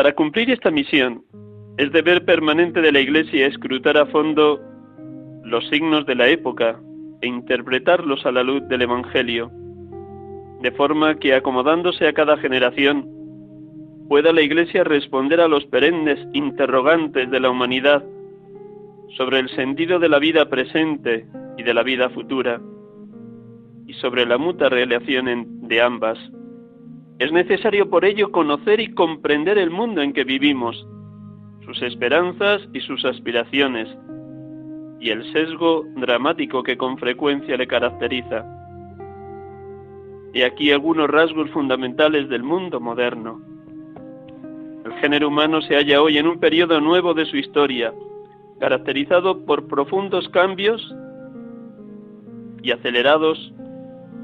Para cumplir esta misión, es deber permanente de la Iglesia escrutar a fondo los signos de la época e interpretarlos a la luz del Evangelio, de forma que acomodándose a cada generación, pueda la Iglesia responder a los perennes interrogantes de la humanidad sobre el sentido de la vida presente y de la vida futura, y sobre la mutua relación de ambas. Es necesario por ello conocer y comprender el mundo en que vivimos, sus esperanzas y sus aspiraciones, y el sesgo dramático que con frecuencia le caracteriza. Y aquí algunos rasgos fundamentales del mundo moderno. El género humano se halla hoy en un periodo nuevo de su historia, caracterizado por profundos cambios y acelerados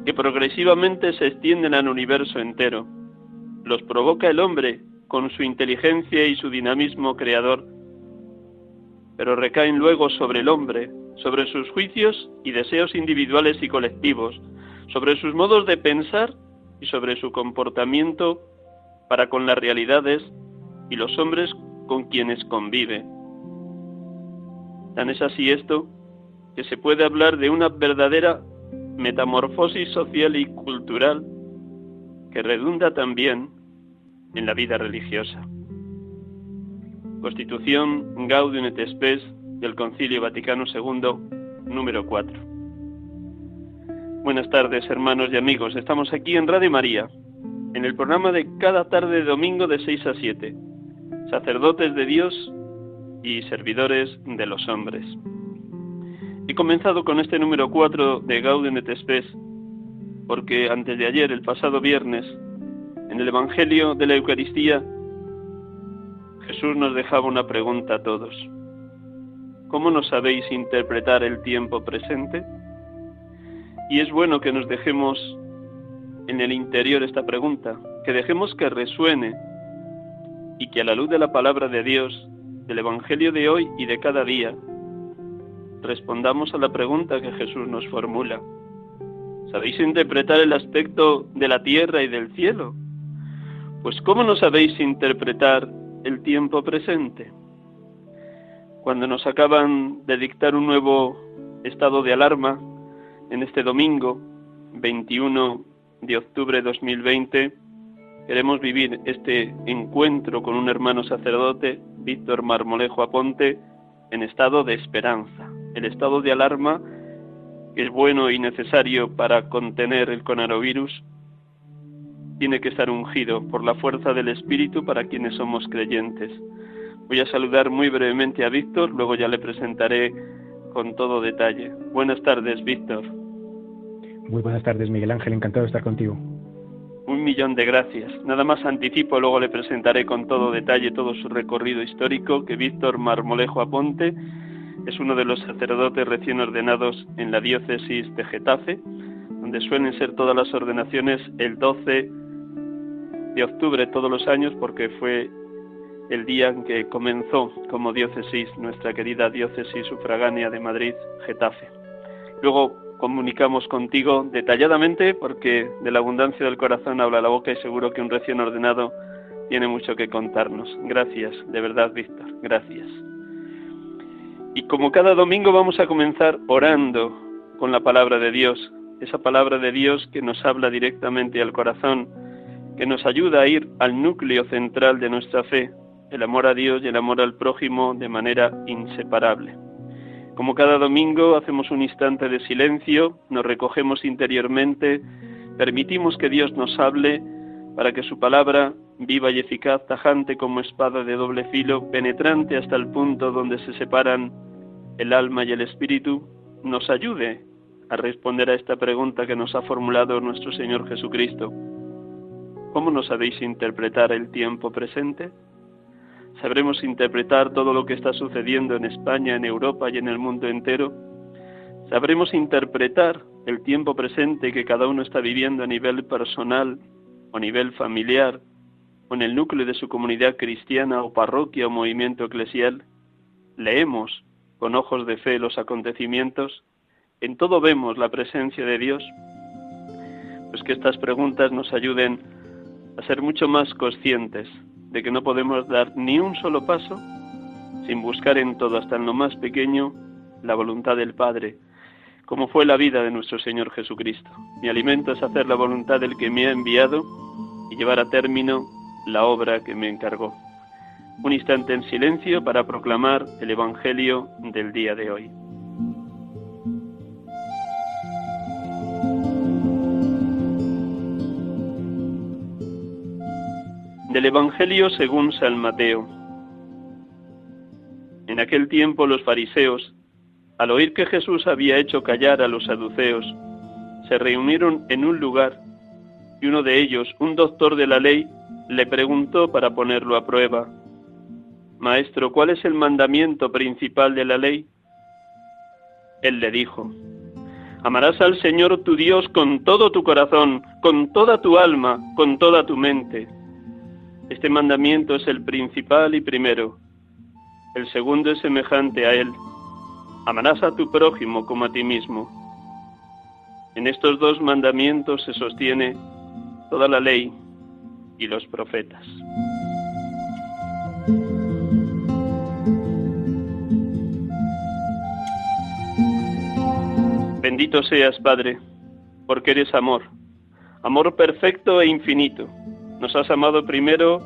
que progresivamente se extienden al universo entero. Los provoca el hombre con su inteligencia y su dinamismo creador, pero recaen luego sobre el hombre, sobre sus juicios y deseos individuales y colectivos, sobre sus modos de pensar y sobre su comportamiento para con las realidades y los hombres con quienes convive. Tan es así esto que se puede hablar de una verdadera metamorfosis social y cultural que redunda también en la vida religiosa. Constitución Gaudium et Spes del Concilio Vaticano II, número 4. Buenas tardes, hermanos y amigos. Estamos aquí en Radio María, en el programa de cada tarde de domingo de 6 a 7. Sacerdotes de Dios y servidores de los hombres. He comenzado con este número 4 de Gaudium et Spes porque antes de ayer, el pasado viernes, en el Evangelio de la Eucaristía, Jesús nos dejaba una pregunta a todos. ¿Cómo no sabéis interpretar el tiempo presente? Y es bueno que nos dejemos en el interior esta pregunta, que dejemos que resuene y que a la luz de la palabra de Dios, del Evangelio de hoy y de cada día, respondamos a la pregunta que Jesús nos formula. ¿Sabéis interpretar el aspecto de la tierra y del cielo? Pues ¿cómo no sabéis interpretar el tiempo presente? Cuando nos acaban de dictar un nuevo estado de alarma en este domingo 21 de octubre de 2020, queremos vivir este encuentro con un hermano sacerdote, Víctor Marmolejo Aponte, en estado de esperanza. El estado de alarma que es bueno y necesario para contener el coronavirus, tiene que estar ungido por la fuerza del Espíritu para quienes somos creyentes. Voy a saludar muy brevemente a Víctor, luego ya le presentaré con todo detalle. Buenas tardes, Víctor. Muy buenas tardes, Miguel Ángel, encantado de estar contigo. Un millón de gracias. Nada más anticipo, luego le presentaré con todo detalle todo su recorrido histórico, que Víctor Marmolejo Aponte es uno de los sacerdotes recién ordenados en la diócesis de Getafe, donde suelen ser todas las ordenaciones el 12 de octubre todos los años, porque fue el día en que comenzó como diócesis nuestra querida diócesis sufragánea de Madrid, Getafe. Luego comunicamos contigo detalladamente, porque de la abundancia del corazón habla la boca y seguro que un recién ordenado tiene mucho que contarnos. Gracias, de verdad, Víctor, gracias. Y como cada domingo vamos a comenzar orando con la palabra de Dios, esa palabra de Dios que nos habla directamente al corazón, que nos ayuda a ir al núcleo central de nuestra fe, el amor a Dios y el amor al prójimo de manera inseparable. Como cada domingo hacemos un instante de silencio, nos recogemos interiormente, permitimos que Dios nos hable para que su palabra, viva y eficaz, tajante como espada de doble filo, penetrante hasta el punto donde se separan el alma y el espíritu, nos ayude a responder a esta pregunta que nos ha formulado nuestro Señor Jesucristo. ¿Cómo nos sabéis interpretar el tiempo presente? ¿Sabremos interpretar todo lo que está sucediendo en España, en Europa y en el mundo entero? ¿Sabremos interpretar el tiempo presente que cada uno está viviendo a nivel personal o a nivel familiar en el núcleo de su comunidad cristiana o parroquia o movimiento eclesial? ¿Leemos con ojos de fe los acontecimientos? ¿En todo vemos la presencia de Dios? Pues que estas preguntas nos ayuden a ser mucho más conscientes de que no podemos dar ni un solo paso sin buscar en todo, hasta en lo más pequeño, la voluntad del Padre, como fue la vida de nuestro Señor Jesucristo. Mi alimento es hacer la voluntad del que me ha enviado y llevar a término la obra que me encargó. Un instante en silencio para proclamar el Evangelio del día de hoy. Del Evangelio según San Mateo. En aquel tiempo los fariseos, al oír que Jesús había hecho callar a los saduceos, se reunieron en un lugar y uno de ellos, un doctor de la ley, le preguntó para ponerlo a prueba, Maestro, ¿cuál es el mandamiento principal de la ley? Él le dijo, Amarás al Señor tu Dios con todo tu corazón, con toda tu alma, con toda tu mente este mandamiento es el principal y primero. El segundo es semejante a él. Amarás a tu prójimo como a ti mismo. En estos dos mandamientos se sostiene toda la ley y los profetas. Bendito seas, Padre, porque eres amor, amor perfecto e infinito nos has amado primero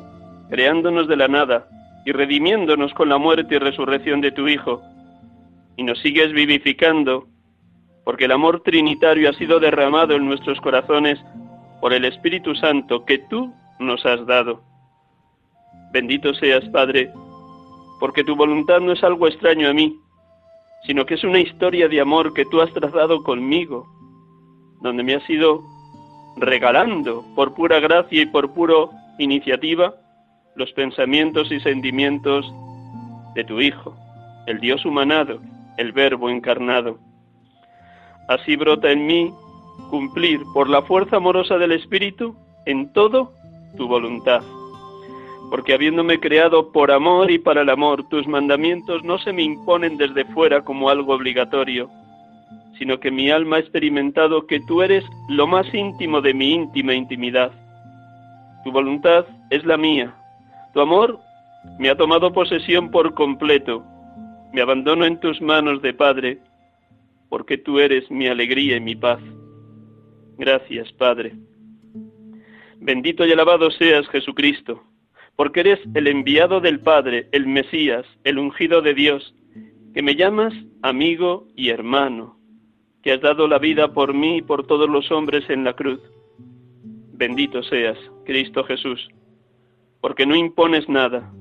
creándonos de la nada y redimiéndonos con la muerte y resurrección de tu Hijo. Y nos sigues vivificando porque el amor trinitario ha sido derramado en nuestros corazones por el Espíritu Santo que tú nos has dado. Bendito seas, Padre, porque tu voluntad no es algo extraño a mí, sino que es una historia de amor que tú has trazado conmigo, donde me has sido regalando por pura gracia y por puro iniciativa los pensamientos y sentimientos de tu Hijo, el Dios humanado, el Verbo encarnado. Así brota en mí cumplir por la fuerza amorosa del Espíritu en todo tu voluntad. Porque habiéndome creado por amor y para el amor, tus mandamientos no se me imponen desde fuera como algo obligatorio, sino que mi alma ha experimentado que tú eres lo más íntimo de mi íntima intimidad. Tu voluntad es la mía. Tu amor me ha tomado posesión por completo. Me abandono en tus manos de Padre, porque tú eres mi alegría y mi paz. Gracias, Padre. Bendito y alabado seas, Jesucristo, porque eres el enviado del Padre, el Mesías, el ungido de Dios, que me llamas amigo y hermano que has dado la vida por mí y por todos los hombres en la cruz. Bendito seas, Cristo Jesús, porque no impones nada.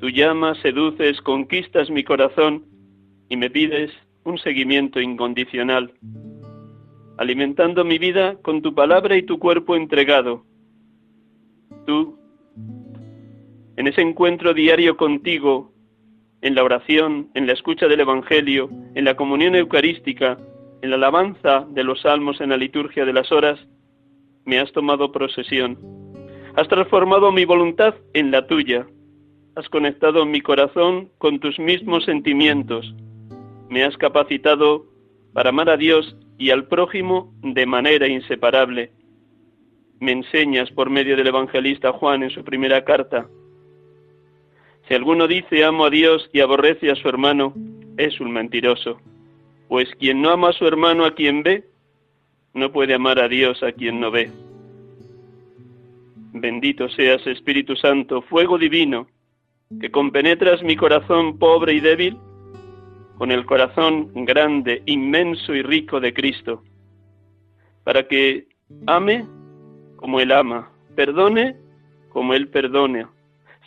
Tú llamas, seduces, conquistas mi corazón y me pides un seguimiento incondicional, alimentando mi vida con tu palabra y tu cuerpo entregado. Tú, en ese encuentro diario contigo, en la oración, en la escucha del Evangelio, en la comunión eucarística, en la alabanza de los salmos en la liturgia de las horas, me has tomado procesión. Has transformado mi voluntad en la tuya. Has conectado mi corazón con tus mismos sentimientos. Me has capacitado para amar a Dios y al prójimo de manera inseparable. Me enseñas por medio del evangelista Juan en su primera carta. Si alguno dice amo a Dios y aborrece a su hermano, es un mentiroso, pues quien no ama a su hermano a quien ve, no puede amar a Dios a quien no ve. Bendito seas, Espíritu Santo, fuego divino, que compenetras mi corazón pobre y débil con el corazón grande, inmenso y rico de Cristo, para que ame como Él ama, perdone como Él perdone,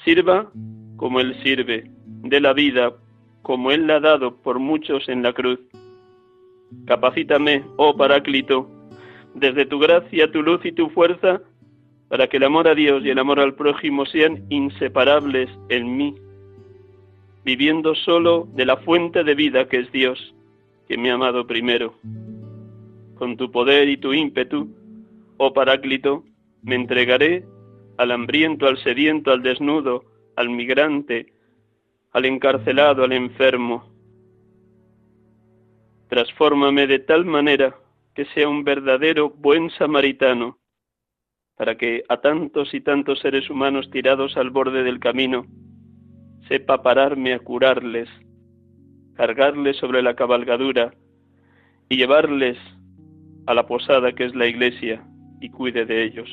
sirva como Él sirve, dé la vida como Él la ha dado por muchos en la cruz. Capacítame, oh Paráclito, desde tu gracia, tu luz y tu fuerza, para que el amor a Dios y el amor al prójimo sean inseparables en mí, viviendo solo de la fuente de vida que es Dios, que me ha amado primero. Con tu poder y tu ímpetu, oh Paráclito, me entregaré al hambriento, al sediento, al desnudo, al migrante, al encarcelado, al enfermo. Transfórmame de tal manera que sea un verdadero buen samaritano, para que a tantos y tantos seres humanos tirados al borde del camino, sepa pararme a curarles, cargarles sobre la cabalgadura y llevarles a la posada que es la iglesia y cuide de ellos.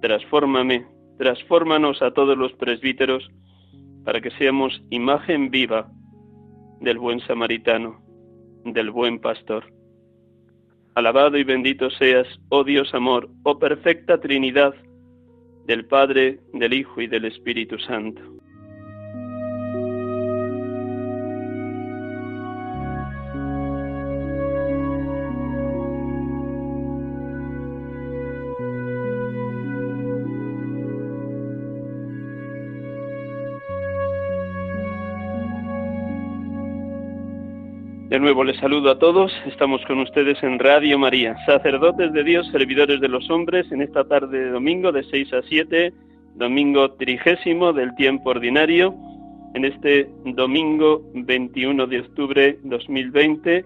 Transfórmame, transfórmanos a todos los presbíteros para que seamos imagen viva del buen samaritano, del buen pastor. Alabado y bendito seas, oh Dios amor, oh perfecta Trinidad, del Padre, del Hijo y del Espíritu Santo. De nuevo les saludo a todos. Estamos con ustedes en Radio María, sacerdotes de Dios, servidores de los hombres, en esta tarde de domingo de 6 a 7, domingo trigésimo del tiempo ordinario, en este domingo 21 de octubre 2020,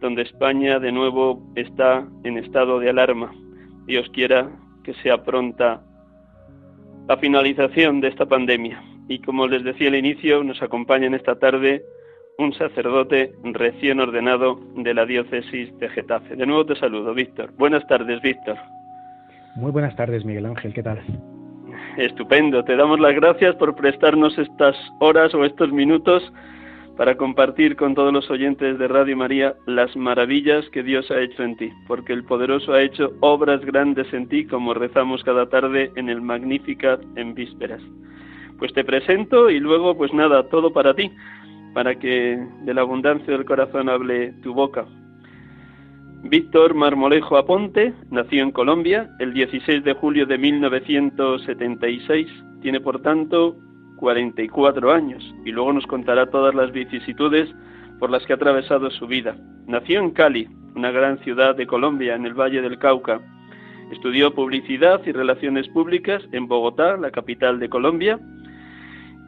donde España de nuevo está en estado de alarma. Dios quiera que sea pronta la finalización de esta pandemia. Y como les decía al inicio, nos acompaña en esta tarde un sacerdote recién ordenado de la diócesis de Getafe. De nuevo te saludo, Víctor. Buenas tardes, Víctor. Muy buenas tardes, Miguel Ángel. ¿Qué tal? Estupendo. Te damos las gracias por prestarnos estas horas o estos minutos para compartir con todos los oyentes de Radio María las maravillas que Dios ha hecho en ti, porque el poderoso ha hecho obras grandes en ti, como rezamos cada tarde en el Magnificat en vísperas. Pues te presento y luego, pues nada, todo para ti para que de la abundancia del corazón hable tu boca. Víctor Marmolejo Aponte nació en Colombia el 16 de julio de 1976. Tiene, por tanto, 44 años y luego nos contará todas las vicisitudes por las que ha atravesado su vida. Nació en Cali, una gran ciudad de Colombia, en el Valle del Cauca. Estudió publicidad y relaciones públicas en Bogotá, la capital de Colombia,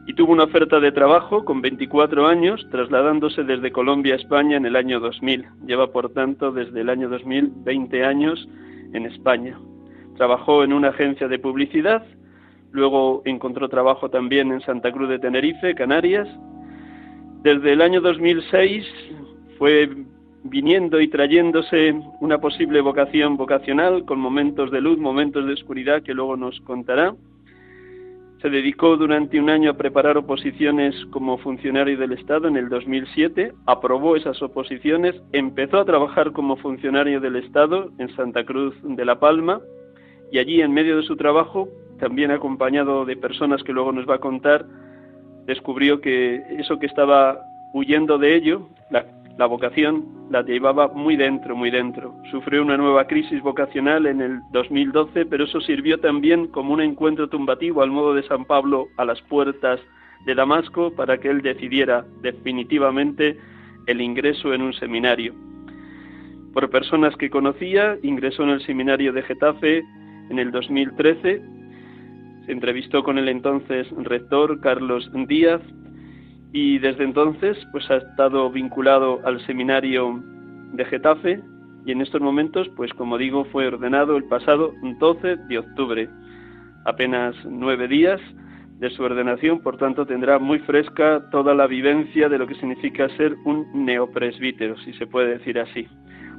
y tuvo una oferta de trabajo con 24 años, trasladándose desde Colombia a España en el año 2000. Lleva, por tanto, desde el año 2000 20 años en España. Trabajó en una agencia de publicidad, luego encontró trabajo también en Santa Cruz de Tenerife, Canarias. Desde el año 2006 fue viniendo y trayéndose una posible vocación vocacional con momentos de luz, momentos de oscuridad que luego nos contará se dedicó durante un año a preparar oposiciones como funcionario del Estado en el 2007, aprobó esas oposiciones, empezó a trabajar como funcionario del Estado en Santa Cruz de la Palma y allí en medio de su trabajo, también acompañado de personas que luego nos va a contar, descubrió que eso que estaba huyendo de ello, la vocación la llevaba muy dentro, muy dentro. Sufrió una nueva crisis vocacional en el 2012, pero eso sirvió también como un encuentro tumbativo al modo de San Pablo a las puertas de Damasco para que él decidiera definitivamente el ingreso en un seminario. Por personas que conocía, ingresó en el seminario de Getafe en el 2013, se entrevistó con el entonces rector Carlos Díaz y desde entonces pues ha estado vinculado al seminario de Getafe y en estos momentos pues como digo fue ordenado el pasado 12 de octubre apenas nueve días de su ordenación, por tanto tendrá muy fresca toda la vivencia de lo que significa ser un neopresbítero, si se puede decir así.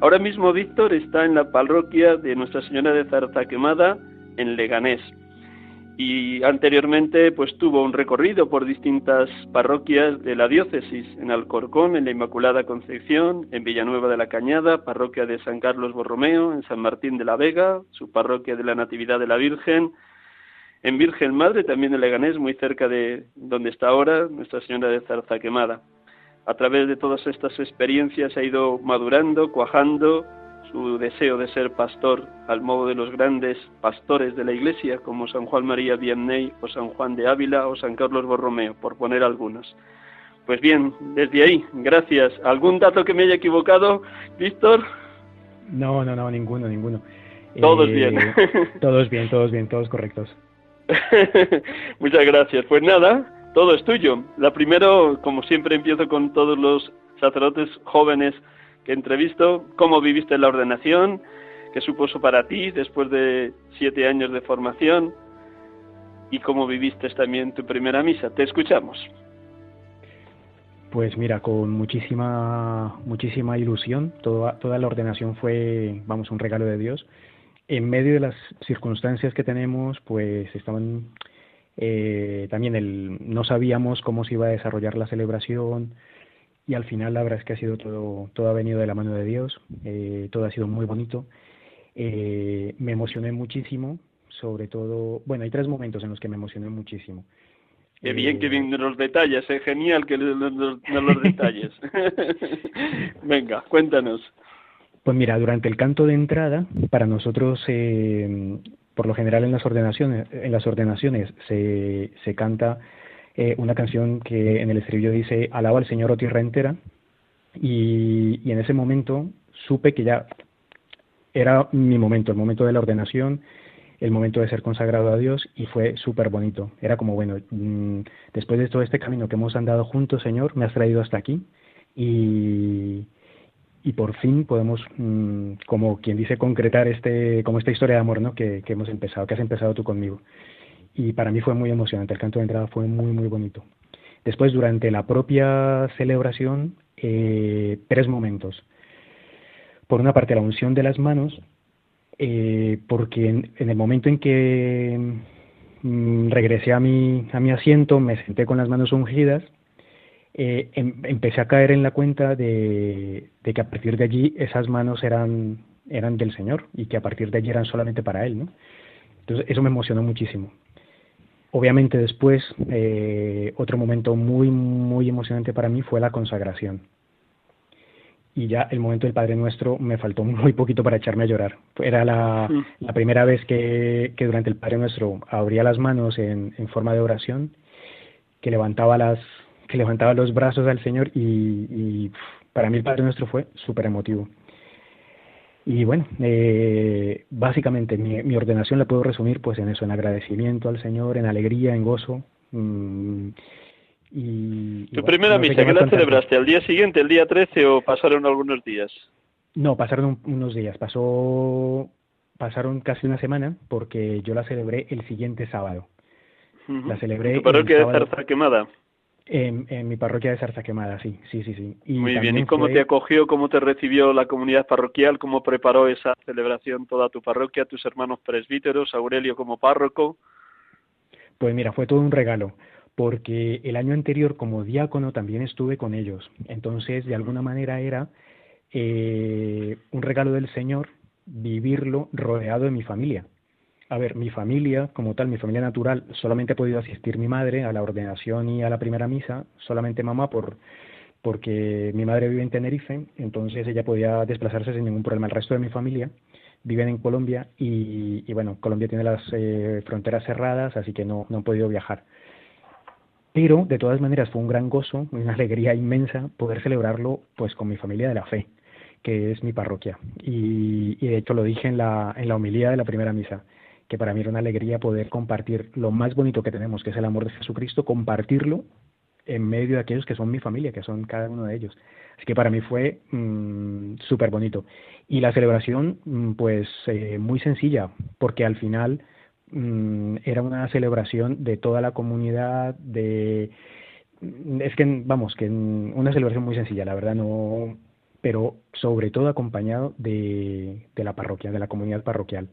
Ahora mismo Víctor está en la parroquia de Nuestra Señora de Zarzaquemada, en Leganés. Y anteriormente pues tuvo un recorrido por distintas parroquias de la diócesis, en Alcorcón, en la Inmaculada Concepción, en Villanueva de la Cañada, parroquia de San Carlos Borromeo, en San Martín de la Vega, su parroquia de la Natividad de la Virgen, en Virgen Madre, también en Leganés, muy cerca de donde está ahora Nuestra Señora de Zarza Quemada. A través de todas estas experiencias ha ido madurando, cuajando su deseo de ser pastor al modo de los grandes pastores de la Iglesia, como San Juan María Vianney o San Juan de Ávila o San Carlos Borromeo, por poner algunos. Pues bien, desde ahí, gracias. ¿Algún dato que me haya equivocado, Víctor? No, no, no, ninguno, ninguno. Todos bien. todos bien, todos bien, todos correctos. Muchas gracias. Pues nada, todo es tuyo. La primero, como siempre, empiezo con todos los sacerdotes jóvenes que entrevisto. ¿Cómo viviste la ordenación? ¿Qué supuso para ti después de siete años de formación? ¿Y cómo viviste también tu primera misa? Te escuchamos. Pues mira, con muchísima, muchísima ilusión. Toda, toda la ordenación fue, vamos, un regalo de Dios en medio de las circunstancias que tenemos, pues estaban eh, también el, no sabíamos cómo se iba a desarrollar la celebración y al final la verdad es que ha sido todo, todo ha venido de la mano de Dios, eh, todo ha sido muy bonito. Eh, me emocioné muchísimo, sobre todo, bueno, hay tres momentos en los que me emocioné muchísimo. Qué bien que vienen los detalles, es genial que los, los detalles. Venga, cuéntanos. Pues mira, durante el canto de entrada, para nosotros, eh, por lo general en las ordenaciones, en las ordenaciones se, se canta eh, una canción que en el estribillo dice Alaba al Señor o oh tierra entera, y, en ese momento supe que ya era mi momento, el momento de la ordenación, el momento de ser consagrado a Dios y fue súper bonito. Era como, bueno, mm, después de todo este camino que hemos andado juntos, Señor, me has traído hasta aquí y, y por fin podemos, mm, como quien dice, concretar este, como esta historia de amor ¿no? que, hemos empezado, que has empezado tú conmigo. Y para mí fue muy emocionante, el canto de entrada fue muy, muy bonito. Después, durante la propia celebración, eh, tres momentos. Por una parte, la unción de las manos, eh, porque en, el momento en que mm, regresé a mi, a mi asiento, me senté con las manos ungidas eh, em, empecé a caer en la cuenta de, que a partir de allí esas manos eran, eran del Señor y que a partir de allí eran solamente para Él. ¿no? Entonces eso me emocionó muchísimo. Obviamente después, eh, otro momento muy, muy emocionante para mí fue la consagración. Y ya el momento del Padre Nuestro me faltó muy poquito para echarme a llorar. Era la, la primera vez que, que, durante el Padre Nuestro abría las manos en, en forma de oración, que levantaba las, que levantaba los brazos al Señor y, para mí el Padre Nuestro fue súper emotivo. Y bueno, eh, básicamente mi, ordenación la puedo resumir pues en eso, en agradecimiento al Señor, en alegría, en gozo. Mm, y, ¿Tu primera misa qué la celebraste? ¿Al día siguiente, el día 13 o pasaron algunos días? No, pasaron unos días, pasó, pasaron casi una semana porque yo la celebré el siguiente sábado. La celebré. ¿Tu parroquia de Zarza Quemada? En, mi parroquia de Zarza Quemada, sí, sí, sí. sí. Muy bien, ¿y cómo te acogió, cómo te recibió la comunidad parroquial, cómo preparó esa celebración toda tu parroquia, tus hermanos presbíteros, Aurelio como párroco? Pues mira, fue todo un regalo, porque el año anterior como diácono también estuve con ellos, entonces de alguna manera era eh, un regalo del Señor vivirlo rodeado de mi familia a ver, mi familia, como tal, mi familia natural, solamente ha podido asistir mi madre a la ordenación y a la primera misa, solamente mamá por porque mi madre vive en Tenerife, entonces ella podía desplazarse sin ningún problema. El resto de mi familia viven en Colombia y, bueno, Colombia tiene las eh, fronteras cerradas, así que no, no han podido viajar. Pero de todas maneras fue un gran gozo, una alegría inmensa poder celebrarlo pues con mi familia de la fe, que es mi parroquia. Y, y de hecho lo dije en la, en la homilía de la primera misa que para mí era una alegría poder compartir lo más bonito que tenemos, que es el amor de Jesucristo, compartirlo en medio de aquellos que son mi familia, que son cada uno de ellos. Así que para mí fue mm, súper bonito. Y la celebración, mm, pues eh, muy sencilla, porque al final, mm, era una celebración de toda la comunidad, de es que vamos, que una celebración muy sencilla, la verdad no, pero sobre todo acompañado de, de la parroquia, de la comunidad parroquial.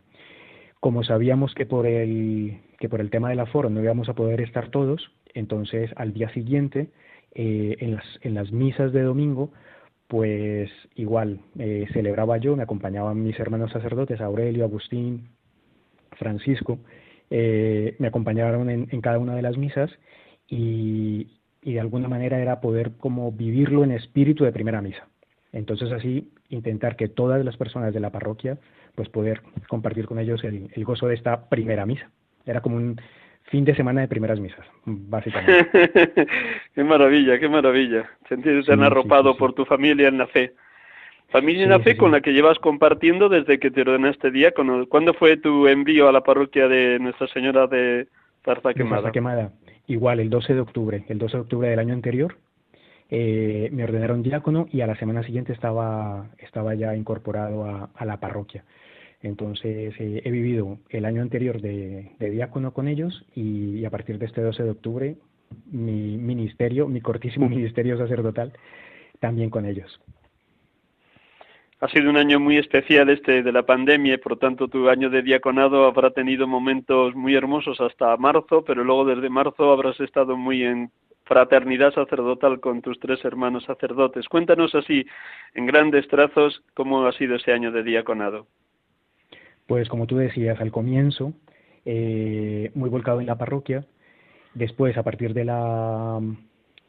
Como sabíamos que por el que por el tema del aforo no íbamos a poder estar todos, entonces al día siguiente eh, en, las, en las misas de domingo pues igual eh, celebraba yo, me acompañaban mis hermanos sacerdotes, Aurelio, Agustín, Francisco, eh, me acompañaron en, en, cada una de las misas y, y, de alguna manera era poder como vivirlo en espíritu de primera misa. Entonces así intentar que todas las personas de la parroquia pues poder compartir con ellos el, el gozo de esta primera misa. Era como un fin de semana de primeras misas, básicamente. qué maravilla, qué maravilla. Sentirse tan arropado por tu familia en la fe. Familia en la fe con la que llevas compartiendo desde que te ordenaste diácono. ¿Cuándo fue tu envío a la parroquia de Nuestra Señora de Zarza Quemada? Zarza Quemada. Igual, el 12 de octubre. El 12 de octubre del año anterior eh, me ordenaron diácono y a la semana siguiente estaba, estaba ya incorporado a, la parroquia. Entonces eh, he vivido el año anterior de, diácono con ellos y, a partir de este 12 de octubre mi ministerio, mi cortísimo ministerio sacerdotal, también con ellos. Ha sido un año muy especial este de la pandemia y por tanto tu año de diaconado habrá tenido momentos muy hermosos hasta marzo, pero luego desde marzo habrás estado muy en fraternidad sacerdotal con tus tres hermanos sacerdotes. Cuéntanos así, en grandes trazos, cómo ha sido ese año de diaconado. Pues como tú decías al comienzo, eh, muy volcado en la parroquia. Después, a partir de la,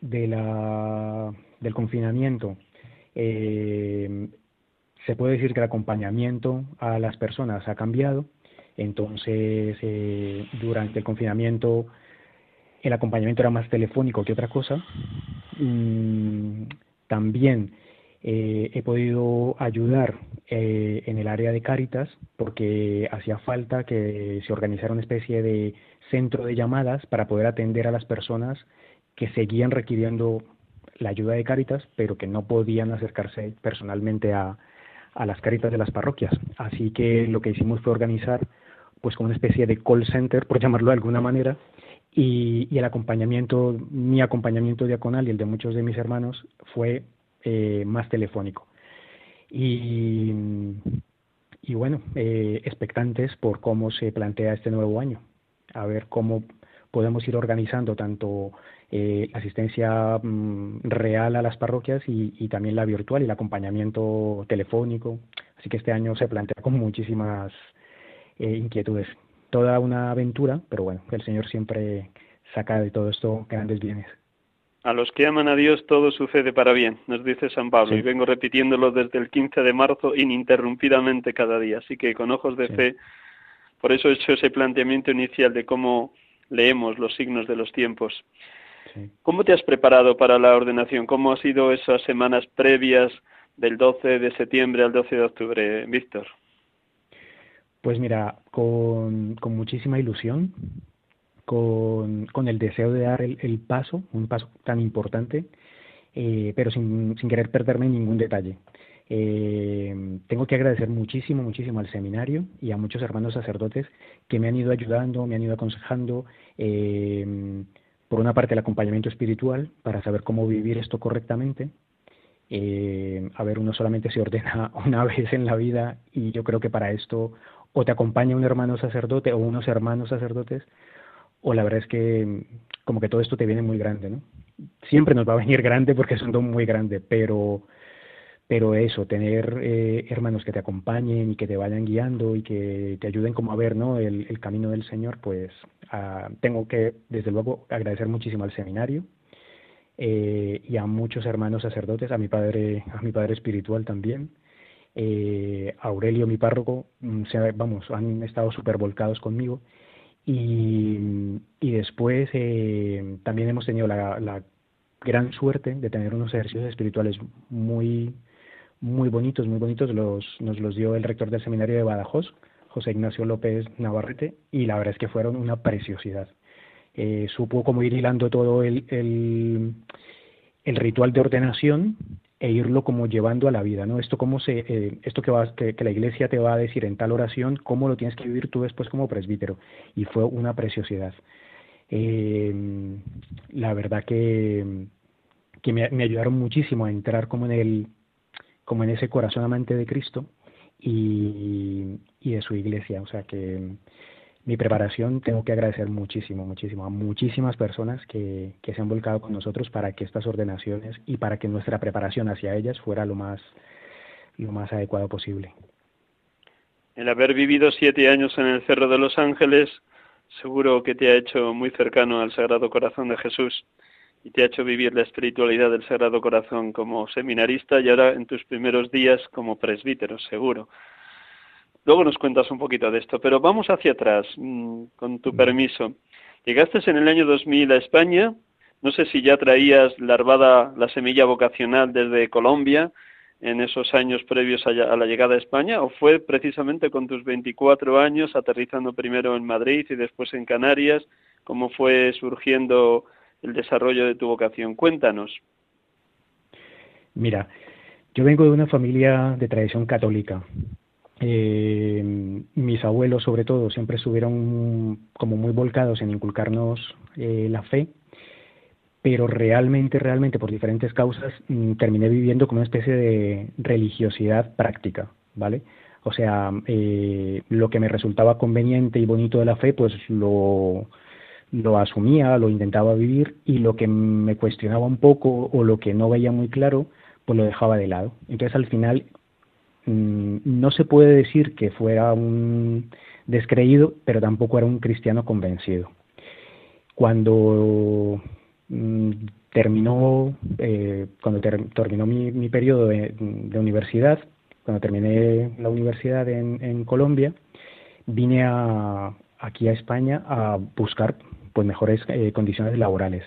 de la del confinamiento, eh, se puede decir que el acompañamiento a las personas ha cambiado. Entonces, eh, durante el confinamiento, el acompañamiento era más telefónico que otra cosa. Mm, también eh, he podido ayudar eh, en el área de Cáritas porque hacía falta que se organizara una especie de centro de llamadas para poder atender a las personas que seguían requiriendo la ayuda de Cáritas, pero que no podían acercarse personalmente a, a las Cáritas de las parroquias. Así que lo que hicimos fue organizar pues como una especie de call center, por llamarlo de alguna manera, y, y el acompañamiento, mi acompañamiento diaconal y el de muchos de mis hermanos fue eh, más telefónico. Y, y bueno, eh, expectantes por cómo se plantea este nuevo año, a ver cómo podemos ir organizando tanto eh, asistencia mm, real a las parroquias y, y, también la virtual y el acompañamiento telefónico. Así que este año se plantea con muchísimas eh, inquietudes. Toda una aventura, pero bueno, el Señor siempre saca de todo esto grandes bienes. A los que aman a Dios todo sucede para bien, nos dice San Pablo, y vengo repitiéndolo desde el 15 de marzo ininterrumpidamente cada día. Así que con ojos de fe, por eso he hecho ese planteamiento inicial de cómo leemos los signos de los tiempos. ¿Cómo te has preparado para la ordenación? ¿Cómo han sido esas semanas previas del 12 de septiembre al 12 de octubre, Víctor? Pues mira, con, muchísima ilusión, con, el deseo de dar el, paso, un paso tan importante, eh, pero sin, querer perderme ningún detalle. Eh, tengo que agradecer muchísimo, muchísimo al seminario y a muchos hermanos sacerdotes que me han ido ayudando, me han ido aconsejando, eh, por una parte el acompañamiento espiritual para saber cómo vivir esto correctamente. A ver, uno solamente se ordena una vez en la vida y yo creo que para esto o te acompaña un hermano sacerdote o unos hermanos sacerdotes o la verdad es que como que todo esto te viene muy grande, ¿no? Siempre nos va a venir grande porque es un don muy grande, pero, pero eso, tener eh, hermanos que te acompañen y que te vayan guiando y que te ayuden como a ver, ¿no? El, camino del Señor, pues uh, tengo que, desde luego, agradecer muchísimo al seminario eh, y a muchos hermanos sacerdotes, a mi padre, a mi padre espiritual también, eh, Aurelio, mi párroco, mm, se, vamos, han estado súper volcados conmigo y, después eh, también hemos tenido la, la, gran suerte de tener unos ejercicios espirituales muy, muy bonitos, muy bonitos. Los, nos los dio el rector del seminario de Badajoz, José Ignacio López Navarrete, y la verdad es que fueron una preciosidad. Eh, supo cómo ir hilando todo el, el, el ritual de ordenación e irlo como llevando a la vida, ¿no? Esto cómo se, eh, esto que, va, que, la iglesia te va a decir en tal oración, cómo lo tienes que vivir tú después como presbítero. Y fue una preciosidad. Eh, la verdad que, que me, me, ayudaron muchísimo a entrar como en el, como en ese corazón amante de Cristo y, y de su iglesia. O sea que mi preparación tengo que agradecer muchísimo, muchísimo a muchísimas personas que, que se han volcado con nosotros para que estas ordenaciones y para que nuestra preparación hacia ellas fuera lo más, lo más adecuado posible. El haber vivido siete años en el Cerro de los Ángeles seguro que te ha hecho muy cercano al Sagrado Corazón de Jesús y te ha hecho vivir la espiritualidad del Sagrado Corazón como seminarista y ahora en tus primeros días como presbítero, seguro. Luego nos cuentas un poquito de esto, pero vamos hacia atrás, mm, con tu permiso. Llegaste en el año 2000 a España, no sé si ya traías larvada la semilla vocacional desde Colombia en esos años previos a la llegada a España, o fue precisamente con tus 24 años, aterrizando primero en Madrid y después en Canarias, cómo fue surgiendo el desarrollo de tu vocación. Cuéntanos. Mira, yo vengo de una familia de tradición católica. Eh, mis abuelos, sobre todo, siempre estuvieron como muy volcados en inculcarnos eh, la fe, pero realmente, realmente, por diferentes causas, mm, terminé viviendo como una especie de religiosidad práctica, ¿vale? O sea, eh, lo que me resultaba conveniente y bonito de la fe, pues lo, lo asumía, lo intentaba vivir, y lo que me cuestionaba un poco o lo que no veía muy claro, pues lo dejaba de lado. Entonces, al final, no se puede decir que fuera un descreído, pero tampoco era un cristiano convencido. Cuando mm, terminó, eh, cuando terminó mi, periodo de, universidad, cuando terminé la universidad en, Colombia, vine aquí a España a buscar pues mejores eh, condiciones laborales.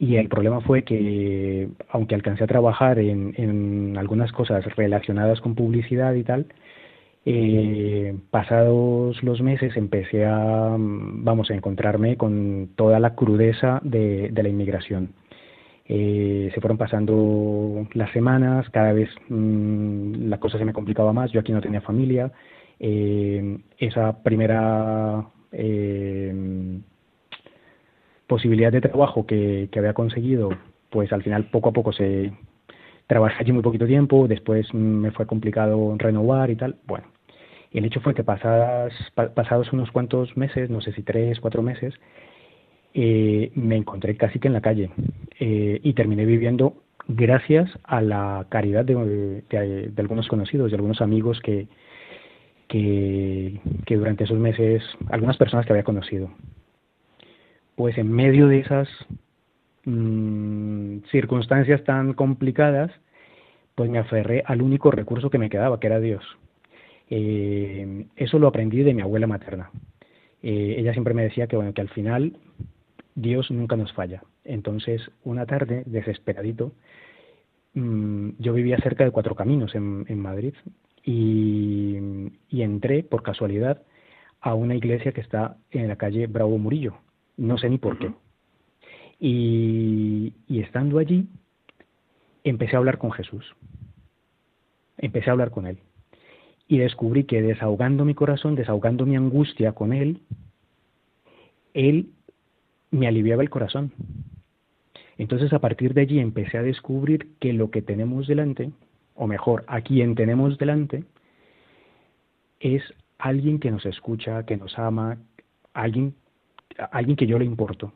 Y el problema fue que, aunque alcancé a trabajar en, en algunas cosas relacionadas con publicidad y tal, eh, pasados los meses empecé a, vamos, a encontrarme con toda la crudeza de, de la inmigración. Eh, se fueron pasando las semanas, cada vez mm, la cosa se me complicaba más, yo aquí no tenía familia, eh, esa primera eh, posibilidad de trabajo que, había conseguido, pues al final poco a poco se trabajé allí muy poquito tiempo, después me fue complicado renovar y tal. Bueno, el hecho fue que pasadas, pasados unos cuantos meses, no sé si tres, cuatro meses, eh, me encontré casi que en la calle eh, y terminé viviendo gracias a la caridad de, algunos conocidos, de algunos amigos que, que durante esos meses, algunas personas que había conocido pues en medio de esas mm, circunstancias tan complicadas, pues me aferré al único recurso que me quedaba, que era Dios. Eh, eso lo aprendí de mi abuela materna. Eh, ella siempre me decía que, bueno, que al final Dios nunca nos falla. Entonces, una tarde, desesperadito, mm, yo vivía cerca de Cuatro Caminos en, Madrid y, y, entré por casualidad a una iglesia que está en la calle Bravo Murillo, no sé ni por qué. Y, estando allí, empecé a hablar con Jesús. Empecé a hablar con Él. Y descubrí que desahogando mi corazón, desahogando mi angustia con Él, Él me aliviaba el corazón. Entonces a partir de allí empecé a descubrir que lo que tenemos delante, o mejor, a quien tenemos delante, es alguien que nos escucha, que nos ama, alguien alguien que yo le importo.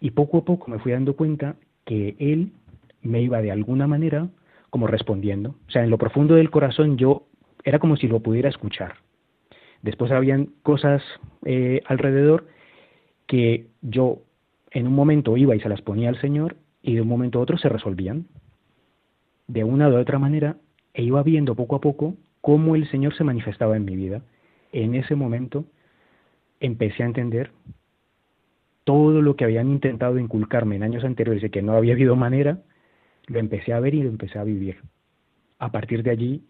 Y poco a poco me fui dando cuenta que él me iba de alguna manera como respondiendo. O sea, en lo profundo del corazón yo era como si lo pudiera escuchar. Después habían cosas eh, alrededor que yo en un momento iba y se las ponía al Señor y de un momento a otro se resolvían. De una u otra manera, e iba viendo poco a poco cómo el Señor se manifestaba en mi vida. En ese momento empecé a entender todo lo que habían intentado inculcarme en años anteriores y que no había habido manera, lo empecé a ver y lo empecé a vivir. A partir de allí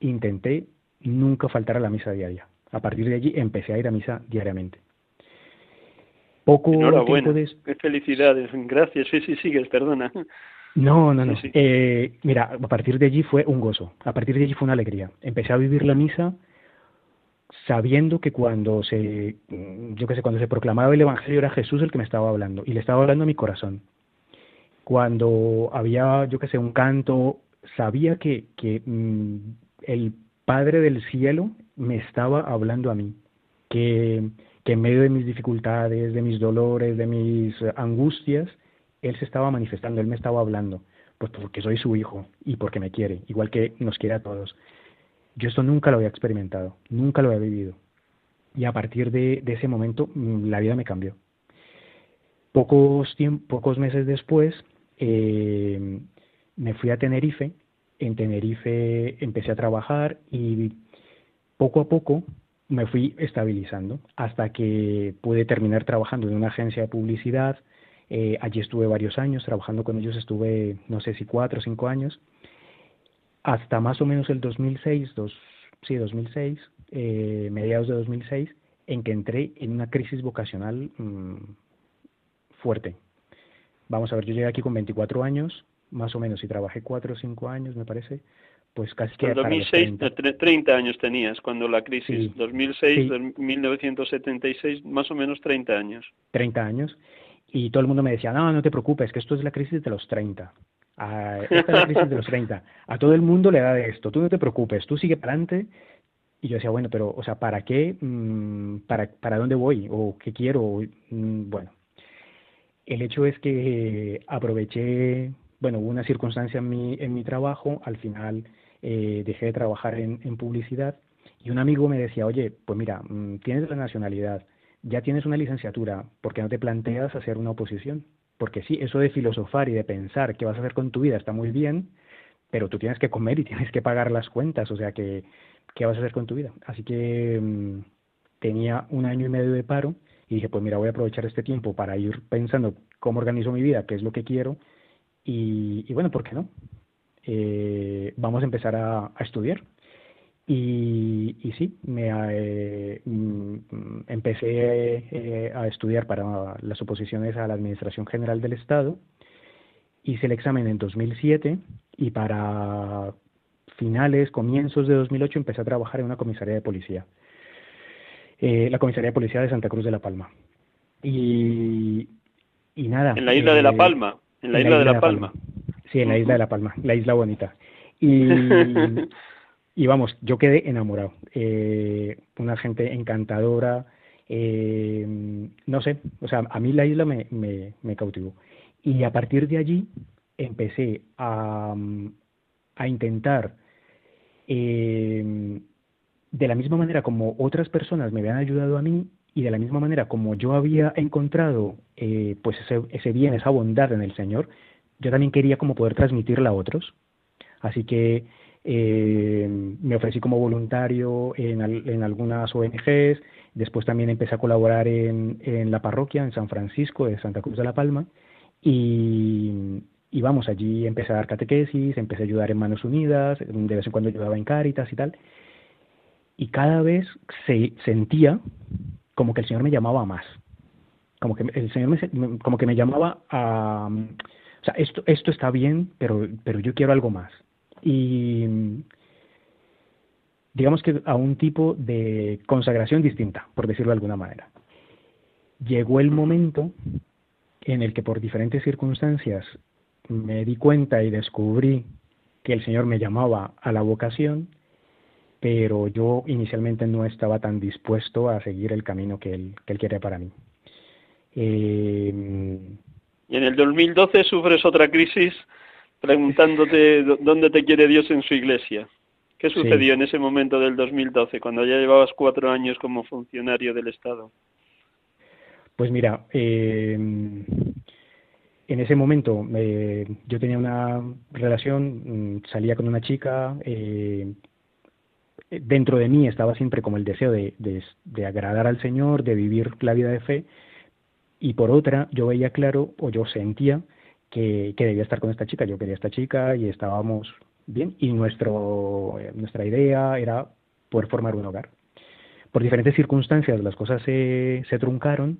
intenté nunca faltar a la misa diaria. A partir de allí empecé a ir a misa diariamente. Poco Enhorabuena. Qué felicidades. Gracias. Sí, sí, sigues, perdona. No, no, no. Eh, mira, a partir de allí fue un gozo, a partir de allí fue una alegría. Empecé a vivir la misa sabiendo que cuando se, yo qué sé, cuando se proclamaba el Evangelio era Jesús el que me estaba hablando y le estaba hablando a mi corazón. Cuando había, yo qué sé, un canto, sabía que, que mm, el Padre del Cielo me estaba hablando a mí, que, que en medio de mis dificultades, de mis dolores, de mis angustias, él se estaba manifestando, Él me estaba hablando, pues porque soy su hijo y porque me quiere, igual que nos quiere a todos. Yo esto nunca lo había experimentado, nunca lo había vivido. Y a partir de, ese momento mm, la vida me cambió. Pocos, pocos meses después eh, me fui a Tenerife. En Tenerife empecé a trabajar y poco a poco me fui estabilizando hasta que pude terminar trabajando en una agencia de publicidad eh, allí estuve varios años, trabajando con ellos estuve, no sé si cuatro o cinco años, hasta más o menos el 2006, dos, sí, 2006, eh, mediados de 2006, en que entré en una crisis vocacional mm, fuerte. Vamos a ver, yo llegué aquí con 24 años, más o menos, y trabajé cuatro o cinco años, me parece, pues casi que... En 2006, 30. años tenías cuando la crisis, 2006, 1976, más o menos 30 años. 30 años y todo el mundo me decía, no, no te preocupes, que esto es la crisis de los 30. Ah, esta es la crisis de los 30. A todo el mundo le da de esto, tú no te preocupes, tú sigue para adelante. Y yo decía, bueno, pero, o sea, ¿para qué? Mm, ¿Para, para dónde voy? ¿O qué quiero? Mm, bueno, el hecho es que aproveché, bueno, hubo una circunstancia en mi, en mi trabajo, al final eh, dejé de trabajar en, en publicidad y un amigo me decía, oye, pues mira, mm, tienes la nacionalidad, ya tienes una licenciatura, ¿por qué no te planteas hacer una oposición? Porque sí, eso de filosofar y de pensar qué vas a hacer con tu vida está muy bien, pero tú tienes que comer y tienes que pagar las cuentas, o sea que, ¿qué vas a hacer con tu vida? Así que mm, tenía un año y medio de paro y dije, pues mira, voy a aprovechar este tiempo para ir pensando cómo organizo mi vida, qué es lo que quiero y, bueno, ¿por qué no? Eh, vamos a empezar a estudiar. Y, y sí, me, eh, mm, empecé eh, a estudiar para las oposiciones a la Administración General del Estado. Hice el examen en 2007 y para finales, comienzos de 2008 empecé a trabajar en una comisaría de policía, eh, la comisaría de policía de Santa Cruz de la Palma. Y, y nada. En la isla de la Palma. En la, isla, de la, Palma. Sí, en la isla de la Palma, la isla bonita. Y, Y vamos, yo quedé enamorado. Eh, una gente encantadora. Eh, no sé, o sea, a mí la isla me, me, cautivó. Y a partir de allí empecé a, a intentar, eh, de la misma manera como otras personas me habían ayudado a mí, y de la misma manera como yo había encontrado pues ese, ese bien, esa bondad en el Señor, yo también quería como poder transmitirla a otros. Así que eh, me ofrecí como voluntario en, en, algunas ONGs, después también empecé a colaborar en, en, la parroquia en San Francisco de Santa Cruz de la Palma. Y, vamos, allí empecé a dar catequesis, empecé a ayudar en Manos Unidas, de vez en cuando ayudaba en Cáritas y tal, y cada vez se sentía como que el Señor me llamaba más, como que el Señor me, como que me llamaba a, o sea, esto, esto está bien, pero, pero yo quiero algo más y digamos que a un tipo de consagración distinta, por decirlo de alguna manera. Llegó el momento en el que por diferentes circunstancias me di cuenta y descubrí que el Señor me llamaba a la vocación, pero yo inicialmente no estaba tan dispuesto a seguir el camino que Él, que quiere para mí. Eh, y en el 2012 sufres otra crisis preguntándote dónde te quiere Dios en su iglesia. ¿Qué sucedió en ese momento del 2012, cuando ya llevabas cuatro años como funcionario del Estado? Pues mira, eh, en ese momento eh, yo tenía una relación, mm, salía con una chica, eh, dentro de mí estaba siempre como el deseo de, de, agradar al Señor, de vivir la vida de fe, y por otra yo veía claro, o yo sentía, que, debía estar con esta chica. Yo quería esta chica y estábamos bien y nuestro, eh, nuestra idea era poder formar un hogar. Por diferentes circunstancias las cosas se, se truncaron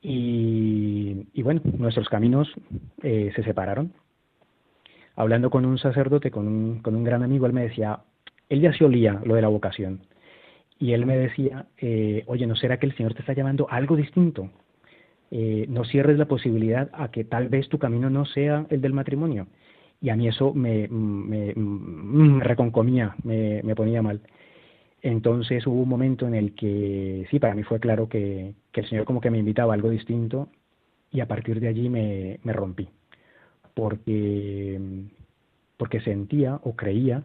y, y, bueno, nuestros caminos eh, se separaron. hablando con un sacerdote, con un, con un gran amigo, él me decía, él ya se olía lo de la vocación. Y él me decía, eh, oye, ¿no será que el Señor te está llamando a algo distinto? Eh, no cierres la posibilidad a que tal vez tu camino no sea el del matrimonio. Y a mí eso me, me, me reconcomía, me, ponía mal. Entonces hubo un momento en el que sí, para mí fue claro que, que el Señor como que me invitaba a algo distinto y a partir de allí me, me rompí. Porque, porque sentía o creía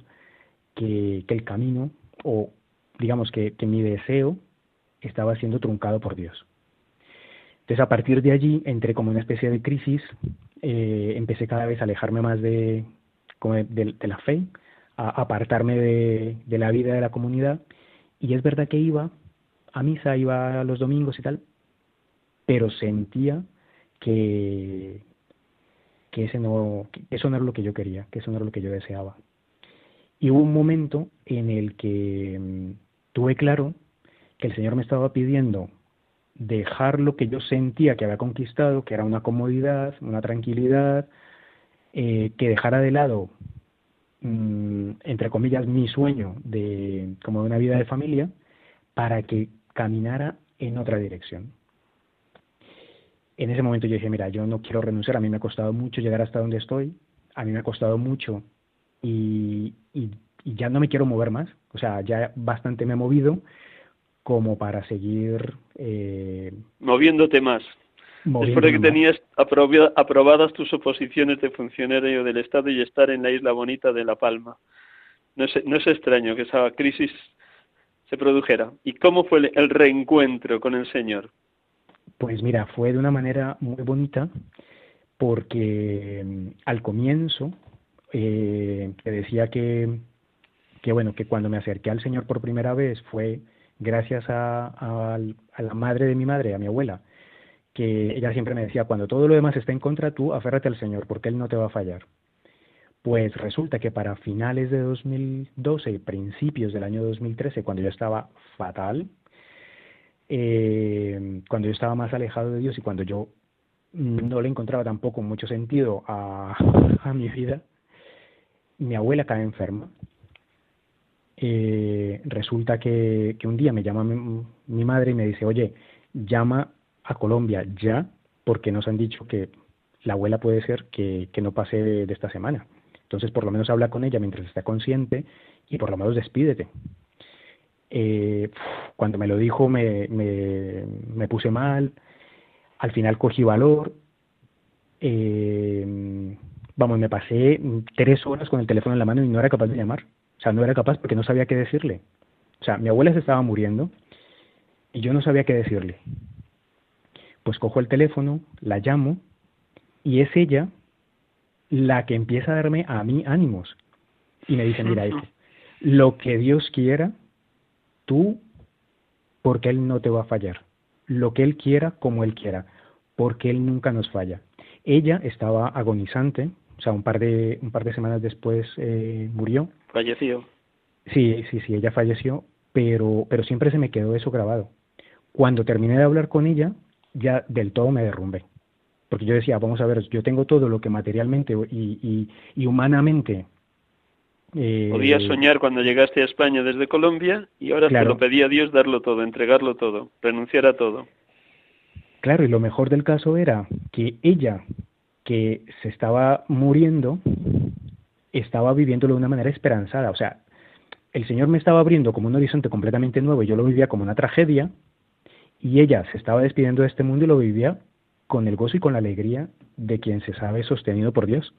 que, que el camino, o digamos que, que mi deseo, estaba siendo truncado por Dios. Entonces, a partir de allí entré como una especie de crisis, eh, empecé cada vez a alejarme más de, la fe, a apartarme de, la vida de la comunidad, y es verdad que iba a misa, iba los domingos y tal, pero sentía que, que, ese no, que eso no era lo que yo quería, que eso no era lo que yo deseaba. Y hubo un momento en el que mm, tuve claro que el Señor me estaba pidiendo dejar lo que yo sentía que había conquistado, que era una comodidad, una tranquilidad, eh, que dejara de lado, mm, entre comillas, mi sueño de como de una vida de familia, para que caminara en otra dirección. En ese momento yo dije, mira, yo no quiero renunciar, a mí me ha costado mucho llegar hasta donde estoy, a mí me ha costado mucho y, y ya no me quiero mover más, o sea, ya bastante me he movido, como para seguir... Eh, Moviéndote más. Después de que tenías aprobadas tus oposiciones de funcionario del Estado y estar en la isla bonita de La Palma. No es, no es extraño que esa crisis se produjera. ¿Y cómo fue el reencuentro con el Señor? Pues mira, fue de una manera muy bonita porque mm, al comienzo eh, te decía que, que bueno que cuando me acerqué al Señor por primera vez fue gracias a, la madre de mi madre, a mi abuela, que ella siempre me decía, cuando todo lo demás está en contra, tú aférrate al Señor, porque Él no te va a fallar. Pues resulta que para finales de 2012 y principios del año 2013, cuando yo estaba fatal, eh, cuando yo estaba más alejado de Dios y cuando yo no le encontraba tampoco mucho sentido a mi vida, mi abuela cae enferma eh, resulta que, un día me llama mi, madre y me dice, oye, llama a Colombia ya, porque nos han dicho que la abuela puede ser que, no pase de, esta semana. Entonces, por lo menos habla con ella mientras está consciente y por lo menos despídete. Eh, cuando me lo dijo me, me, puse mal, al final cogí valor, eh, vamos, me pasé tres horas con el teléfono en la mano y no era capaz de llamar. O sea, no era capaz porque no sabía qué decirle. O sea, mi abuela se estaba muriendo y yo no sabía qué decirle. Pues cojo el teléfono, la llamo y es ella la que empieza a darme a mí ánimos. Y me dice, mira, hijo, lo que Dios quiera, tú, porque Él no te va a fallar. Lo que Él quiera, como Él quiera, porque Él nunca nos falla. Ella estaba agonizante, o sea, un par de, un par de semanas después eh, murió. Falleció. Sí, sí, sí, ella falleció, pero, pero siempre se me quedó eso grabado. Cuando terminé de hablar con ella, ya del todo me derrumbé. Porque yo decía, vamos a ver, yo tengo todo lo que materialmente y, y, humanamente eh, Podías soñar cuando llegaste a España desde Colombia y ahora se lo pedía a Dios darlo todo, entregarlo todo, renunciar a todo. Claro, y lo mejor del caso era que ella, que se estaba muriendo, estaba viviéndolo de una manera esperanzada. O sea, el Señor me estaba abriendo como un horizonte completamente nuevo y yo lo vivía como una tragedia y ella se estaba despidiendo de este mundo y lo vivía con el gozo y con la alegría de quien se sabe sostenido por Dios.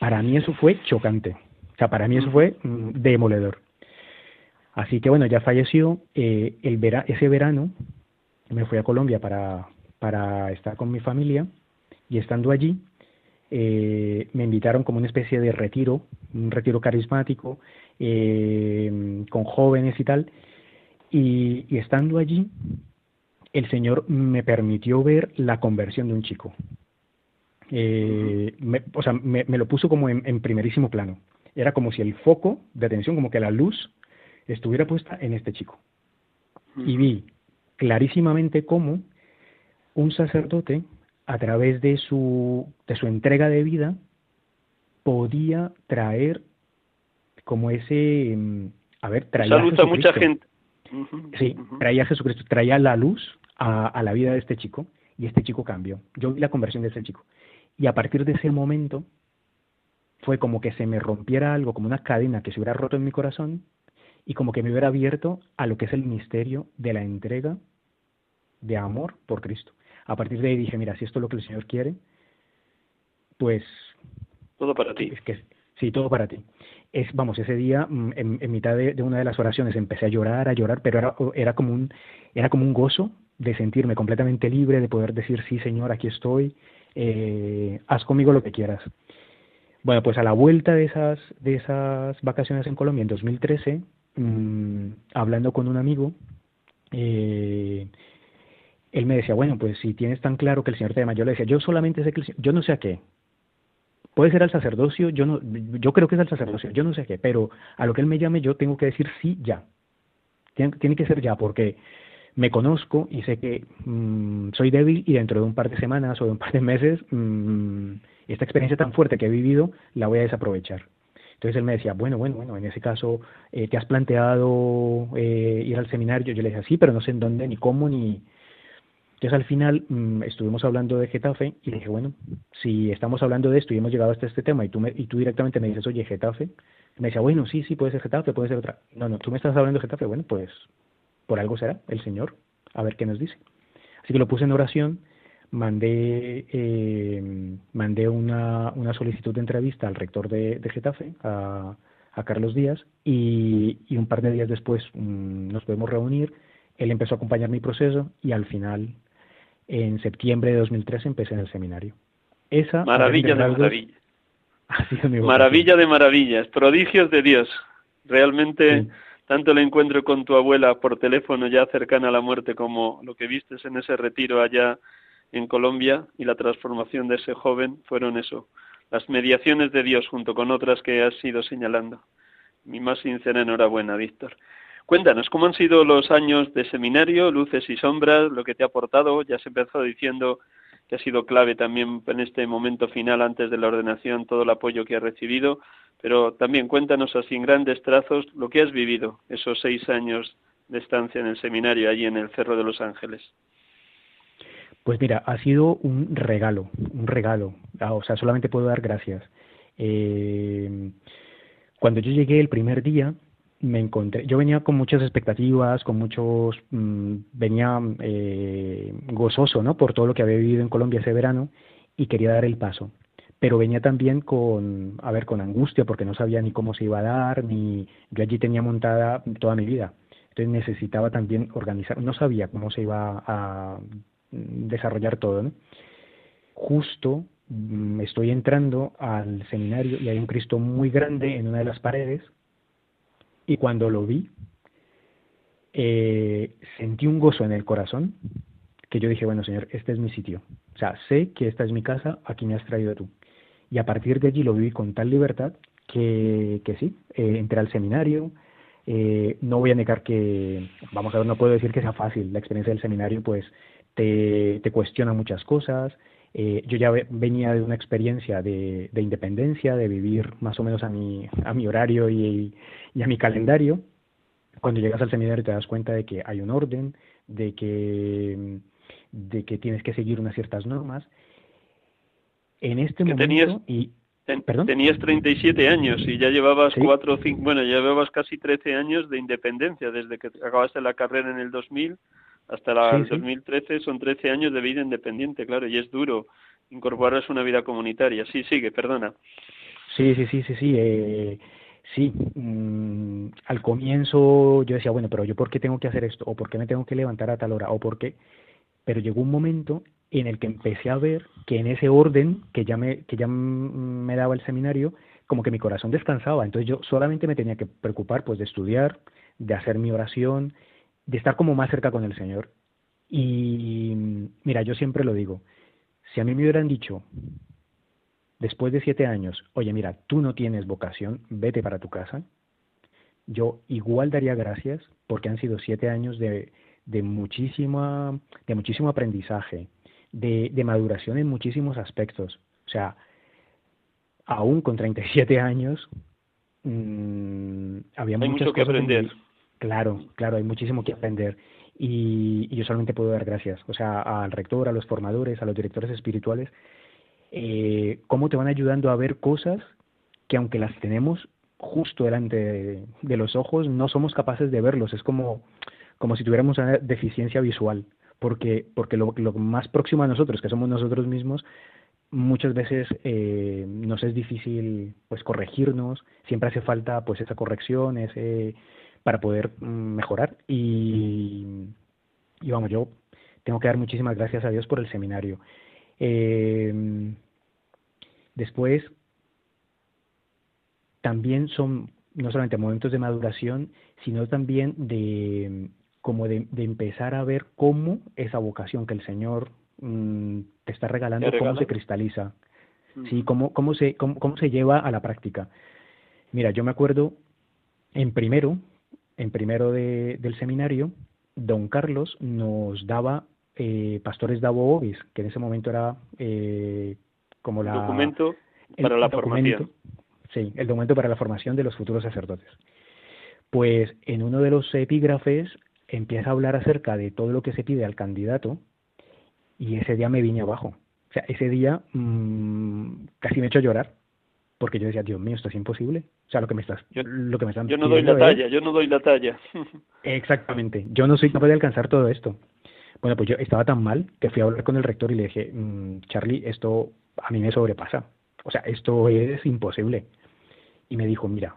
Para mí eso fue chocante. O sea, para mí eso fue mm, demoledor. Así que bueno, ya falleció. Eh, el ese verano me fui a Colombia para, para estar con mi familia y estando allí eh, me invitaron como una especie de retiro, un retiro carismático eh, con jóvenes y tal, y, estando allí el Señor me permitió ver la conversión de un chico. Eh, o sea, me, lo puso como en, primerísimo plano. Era como si el foco de atención, como que la luz estuviera puesta en este chico. Y vi clarísimamente cómo un sacerdote a través de su, de su entrega de vida, podía traer como ese, mm, a ver, traía a, mucha gente. sí, traía a Jesucristo, traía la luz a, a, la vida de este chico y este chico cambió. Yo vi la conversión de ese chico. Y a partir de ese momento fue como que se me rompiera algo, como una cadena que se hubiera roto en mi corazón y como que me hubiera abierto a lo que es el misterio de la entrega de amor por Cristo. A partir de ahí dije, mira, si esto es lo que el Señor quiere, pues... Todo para ti. Es que, sí, todo para ti. Es, vamos, ese día, mm, en, mitad de, una de las oraciones, empecé a llorar, a llorar, pero era, era, como un, era como un gozo de sentirme completamente libre, de poder decir, sí, Señor, aquí estoy, eh, haz conmigo lo que quieras. Bueno, pues a la vuelta de esas, de esas vacaciones en Colombia, en 2013, mm, hablando con un amigo, eh, él me decía, bueno, pues si tienes tan claro que el Señor te llama, yo le decía, yo solamente sé que el Señor, yo no sé a qué. Puede ser al sacerdocio, yo no, yo creo que es al sacerdocio, yo no sé a qué, pero a lo que él me llame yo tengo que decir sí ya. Tiene, que ser ya, porque me conozco y sé que mm, soy débil y dentro de un par de semanas o de un par de meses mm, esta experiencia tan fuerte que he vivido la voy a desaprovechar. Entonces él me decía, bueno, bueno, bueno, en ese caso, eh, ¿te has planteado eh, ir al seminario? Yo le decía, sí, pero no sé en dónde, ni cómo, ni... Entonces al final mm, estuvimos hablando de Getafe y dije, bueno, si estamos hablando de esto y hemos llegado hasta este tema y tú, y tú directamente me dices, oye, Getafe, me decía, bueno, sí, sí, puede ser Getafe, puede ser otra. No, no, tú me estás hablando de Getafe, bueno, pues por algo será el Señor, a ver qué nos dice. Así que lo puse en oración mandé, eh, mandé una, una, solicitud de entrevista al rector de, Getafe, a, Carlos Díaz, y, y, un par de días después mm, nos podemos reunir. Él empezó a acompañar mi proceso y al final, en septiembre de 2013, empecé en el seminario. Esa maravilla de maravilla. Maravilla de maravillas, prodigios de Dios. Realmente, tanto el encuentro con tu abuela por teléfono ya cercana a la muerte como lo que vistes en ese retiro allá en Colombia y la transformación de ese joven fueron eso, las mediaciones de Dios junto con otras que has ido señalando. Mi más sincera enhorabuena, Víctor. Cuéntanos, ¿cómo han sido los años de seminario, luces y sombras, lo que te ha aportado? Ya se empezó diciendo que ha sido clave también en este momento final antes de la ordenación todo el apoyo que has recibido, pero también cuéntanos así en grandes trazos lo que has vivido esos seis años de estancia en el seminario allí en el Cerro de los Ángeles. Pues mira, ha sido un regalo, un regalo. Ah, o sea, solamente puedo dar gracias. Eh, cuando yo llegué el primer día, me encontré, yo venía con muchas expectativas, con muchos, mm, venía eh, gozoso, ¿no? Por todo lo que había vivido en Colombia ese verano y quería dar el paso. Pero venía también con, a ver, con angustia porque no sabía ni cómo se iba a dar, ni yo allí tenía montada toda mi vida. Entonces necesitaba también organizar, no sabía cómo se iba a desarrollar todo. ¿no? Justo mm, estoy entrando al seminario y hay un Cristo muy grande en una de las paredes y cuando lo vi eh, sentí un gozo en el corazón que yo dije, bueno Señor, este es mi sitio. O sea, sé que esta es mi casa, aquí me has traído tú. Y a partir de allí lo viví con tal libertad que, que sí, eh, entré al seminario, eh, no voy a negar que, vamos a ver, no puedo decir que sea fácil. La experiencia del seminario, pues, te, cuestiona muchas cosas. Eh, yo ya venía de una experiencia de, independencia, de vivir más o menos a mi, a mi horario y, a mi calendario. Cuando llegas al seminario te das cuenta de que hay un orden, de que, de que tienes que seguir unas ciertas normas. En este momento... Tenías, y, ¿perdón? tenías 37 años y ya llevabas cuatro, cinco, bueno, ya llevabas casi 13 años de independencia desde que acabaste la carrera en el 2000 hasta el 2013 son 13 años de vida independiente, claro, y es duro incorporarse a una vida comunitaria. Sí, sigue, perdona. Sí, sí, sí, sí, sí. Eh, sí, mm, al comienzo yo decía, bueno, pero yo por qué tengo que hacer esto, o por qué me tengo que levantar a tal hora, o por qué. Pero llegó un momento en el que empecé a ver que en ese orden que ya me, que ya me daba el seminario, como que mi corazón descansaba. Entonces yo solamente me tenía que preocupar pues de estudiar, de hacer mi oración, de estar como más cerca con el Señor. Y mira, yo siempre lo digo, si a mí me hubieran dicho, después de siete años, oye, mira, tú no tienes vocación, vete para tu casa, yo igual daría gracias porque han sido siete años de, de, muchísima, de muchísimo aprendizaje, de, de maduración en muchísimos aspectos. O sea, aún con 37 años, mmm, había hay mucho que aprender. Claro, claro, hay muchísimo que aprender. Y, yo solamente puedo dar gracias, o sea, al rector, a los formadores, a los directores espirituales, eh, cómo te van ayudando a ver cosas que aunque las tenemos justo delante de, los ojos, no somos capaces de verlos. Es como, como si tuviéramos una deficiencia visual, porque, porque lo, lo más próximo a nosotros, que somos nosotros mismos, muchas veces eh, nos es difícil pues corregirnos, siempre hace falta pues esa corrección, ese para poder mm, mejorar y, y vamos, yo tengo que dar muchísimas gracias a Dios por el seminario. Eh, después, también son no solamente momentos de maduración, sino también de como de, empezar a ver cómo esa vocación que el Señor mm, te está regalando, cómo se cristaliza, sí, cómo, cómo, se, cómo, se lleva a la práctica. Mira, yo me acuerdo en primero, en primero del seminario, don Carlos nos daba eh, Pastores Davo Obis, que en ese momento era eh, como la... Documento para la formación. Sí, el documento para la formación de los futuros sacerdotes. Pues en uno de los epígrafes empieza a hablar acerca de todo lo que se pide al candidato y ese día me vine abajo. O sea, ese día mmm, casi me he hecho llorar porque yo decía, Dios mío, esto es imposible. O sea, lo que me estás, yo, lo que me están Yo no doy la talla, yo no doy la talla. Exactamente, yo no soy capaz de alcanzar todo esto. Bueno, pues yo estaba tan mal que fui a hablar con el rector y le dije, mmm, Charlie, esto a mí me sobrepasa. O sea, esto es imposible. Y me dijo, mira,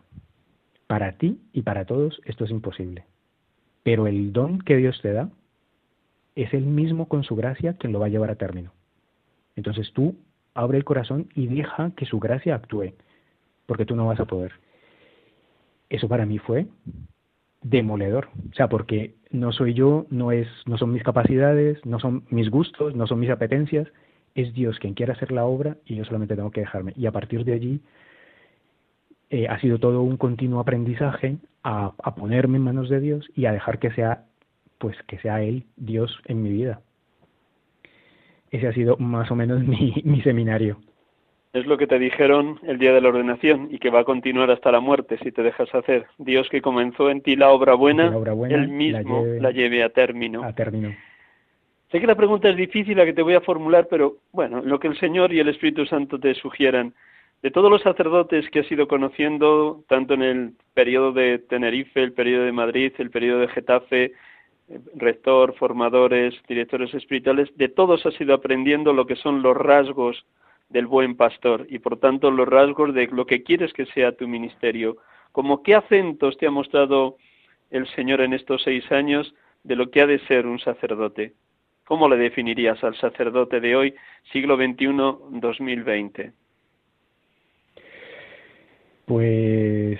para ti y para todos esto es imposible. Pero el don que Dios te da es el mismo con su gracia quien lo va a llevar a término. Entonces tú abre el corazón y deja que su gracia actúe, porque tú no vas a poder. Eso para mí fue demoledor, o sea, porque no soy yo, no es no son mis capacidades, no son mis gustos, no son mis apetencias, es Dios quien quiere hacer la obra y yo solamente tengo que dejarme. Y a partir de allí eh, ha sido todo un continuo aprendizaje a, ponerme en manos de Dios y a dejar que sea, pues que sea Él Dios en mi vida. Ese ha sido más o menos mi, mi seminario. Es lo que te dijeron el día de la ordenación y que va a continuar hasta la muerte si te dejas hacer. Dios que comenzó en ti la obra buena, Él mismo la lleve, a término. A término. Sé que la pregunta es difícil la que te voy a formular, pero bueno, lo que el Señor y el Espíritu Santo te sugieran de todos los sacerdotes que has ido conociendo, tanto en el periodo de Tenerife, el periodo de Madrid, el periodo de Getafe, rector, formadores, directores espirituales, de todos has ido aprendiendo lo que son los rasgos del buen pastor y por tanto los rasgos de lo que quieres que sea tu ministerio. Como qué acentos te ha mostrado el Señor en estos seis años de lo que ha de ser un sacerdote. ¿Cómo le definirías al sacerdote de hoy, siglo XXI, 2020? Pues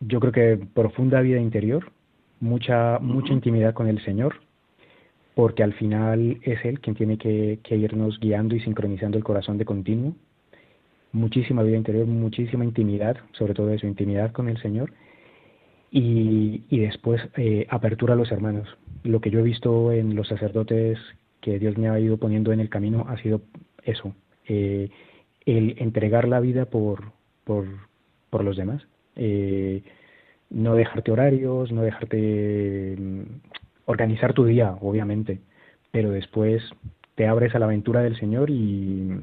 yo creo que profunda vida interior, mucha, mucha intimidad con el Señor, porque al final es Él quien tiene que, irnos guiando y sincronizando el corazón de continuo. Muchísima vida interior, muchísima intimidad, sobre todo eso, intimidad con el Señor. Y, después eh, apertura a los hermanos. Lo que yo he visto en los sacerdotes que Dios me ha ido poniendo en el camino ha sido eso, eh, el entregar la vida por, por, por los demás. Eh, no dejarte horarios, no dejarte mm, organizar tu día, obviamente, pero después te abres a la aventura del Señor y,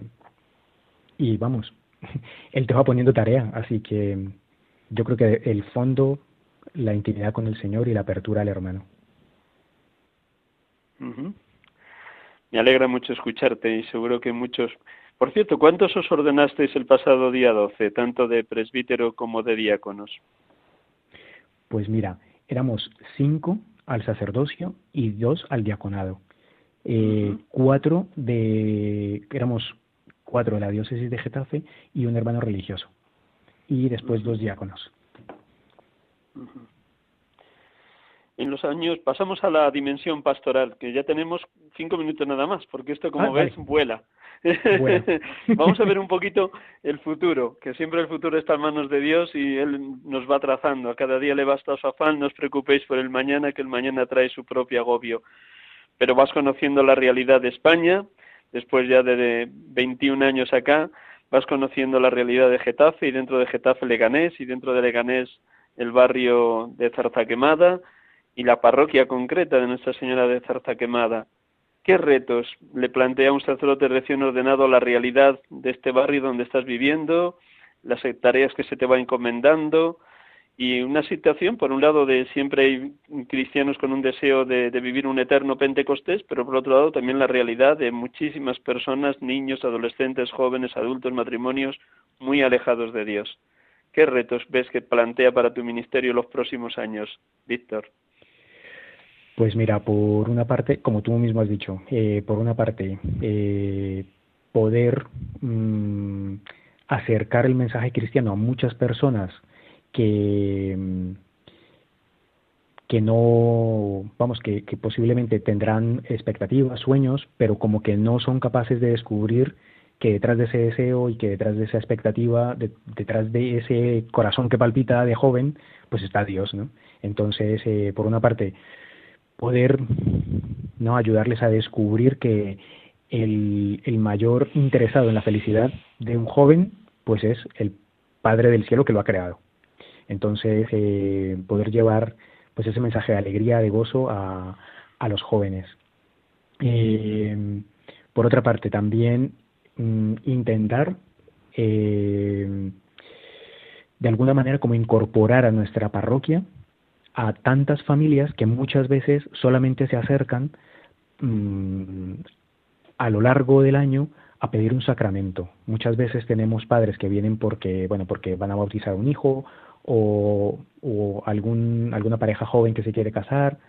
y vamos, Él te va poniendo tarea, así que yo creo que el fondo, la intimidad con el Señor y la apertura al hermano. Me alegra mucho escucharte y seguro que muchos por cierto, ¿cuántos os ordenasteis el pasado día 12, tanto de presbítero como de diáconos? Pues mira, éramos cinco al sacerdocio y dos al diaconado. Eh, Cuatro de, éramos cuatro de la diócesis de Getafe y un hermano religioso. Y después dos diáconos en los años pasamos a la dimensión pastoral, que ya tenemos cinco minutos nada más, porque esto, como ah, ves, vuela. Vamos a ver un poquito el futuro, que siempre el futuro está en manos de Dios y Él nos va trazando. A cada día le basta su afán, no os preocupéis por el mañana, que el mañana trae su propio agobio. Pero vas conociendo la realidad de España, después ya de 21 años acá, vas conociendo la realidad de Getafe y dentro de Getafe Leganés y dentro de Leganés el barrio de Zarzaquemada y la parroquia concreta de Nuestra Señora de Zarzaquemada. ¿Qué retos le plantea un sacerdote recién ordenado la realidad de este barrio donde estás viviendo, las tareas que se te va encomendando y una situación, por un lado, de siempre hay cristianos con un deseo de, vivir un eterno Pentecostés, pero por otro lado también la realidad de muchísimas personas, niños, adolescentes, jóvenes, adultos, matrimonios, muy alejados de Dios. ¿Qué retos ves que plantea para tu ministerio los próximos años, Víctor? Pues mira, por una parte, como tú mismo has dicho, eh, por una parte, eh, poder mm, acercar el mensaje cristiano a muchas personas que, mm, que no, vamos, que, posiblemente tendrán expectativas, sueños, pero como que no son capaces de descubrir que detrás de ese deseo y que detrás de esa expectativa, detrás de ese corazón que palpita de joven, pues está Dios, ¿no? Entonces, eh, por una parte, poder no ayudarles a descubrir que el, el, mayor interesado en la felicidad de un joven pues es el Padre del cielo que lo ha creado. Entonces, eh, poder llevar pues ese mensaje de alegría, de gozo a, a los jóvenes. Eh, por otra parte, también mm, intentar eh, de alguna manera como incorporar a nuestra parroquia a tantas familias que muchas veces solamente se acercan mm, a lo largo del año a pedir un sacramento. Muchas veces tenemos padres que vienen porque, bueno, porque van a bautizar un hijo o, o algún, alguna pareja joven que se quiere casar,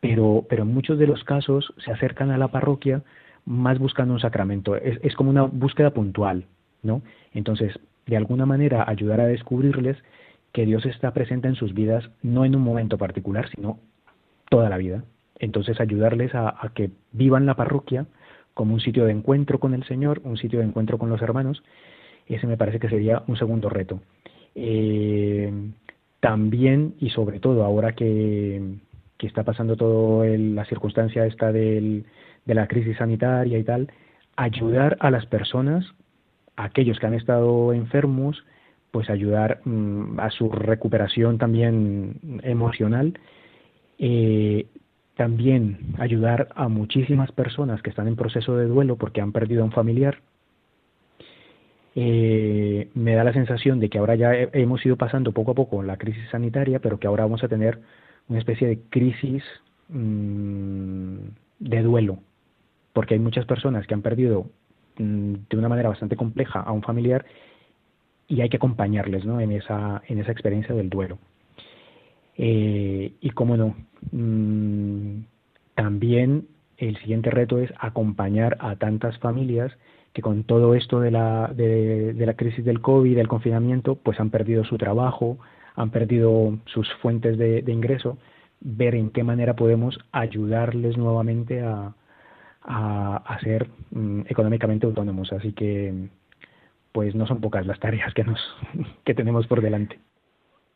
pero, pero en muchos de los casos se acercan a la parroquia más buscando un sacramento. Es, es como una búsqueda puntual, ¿no? Entonces, de alguna manera, ayudar a descubrirles que Dios está presente en sus vidas no en un momento particular, sino toda la vida. Entonces ayudarles a, que vivan la parroquia como un sitio de encuentro con el Señor, un sitio de encuentro con los hermanos, ese me parece que sería un segundo reto. Eh, también y sobre todo ahora que, está pasando toda la circunstancia esta del, de la crisis sanitaria y tal, ayudar a las personas, a aquellos que han estado enfermos, pues ayudar mm, a su recuperación también emocional, eh, también ayudar a muchísimas personas que están en proceso de duelo porque han perdido a un familiar. Eh, me da la sensación de que ahora ya hemos ido pasando poco a poco la crisis sanitaria, pero que ahora vamos a tener una especie de crisis mm, de duelo, porque hay muchas personas que han perdido mm, de una manera bastante compleja a un familiar y hay que acompañarles ¿no? en, esa, en esa experiencia del duelo. Eh, y cómo no, mm, también el siguiente reto es acompañar a tantas familias que con todo esto de la, de, la crisis del COVID, del confinamiento, pues han perdido su trabajo, han perdido sus fuentes de, ingreso, ver en qué manera podemos ayudarles nuevamente a, a, ser mm, económicamente autónomos. Así que pues no son pocas las tareas que nos que tenemos por delante.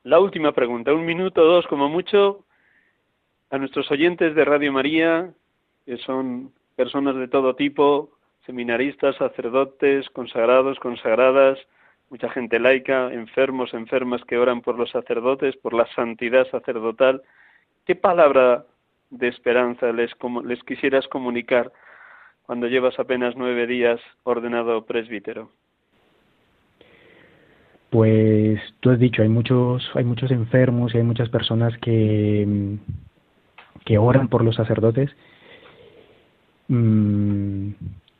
La última pregunta, un minuto, dos como mucho, a nuestros oyentes de Radio María, que son personas de todo tipo, seminaristas, sacerdotes, consagrados, consagradas, mucha gente laica, enfermos, enfermas que oran por los sacerdotes, por la santidad sacerdotal. ¿Qué palabra de esperanza les, les quisieras comunicar cuando llevas apenas nueve días ordenado presbítero? Pues tú has dicho, hay muchos, hay muchos enfermos y hay muchas personas que, que oran por los sacerdotes, mm,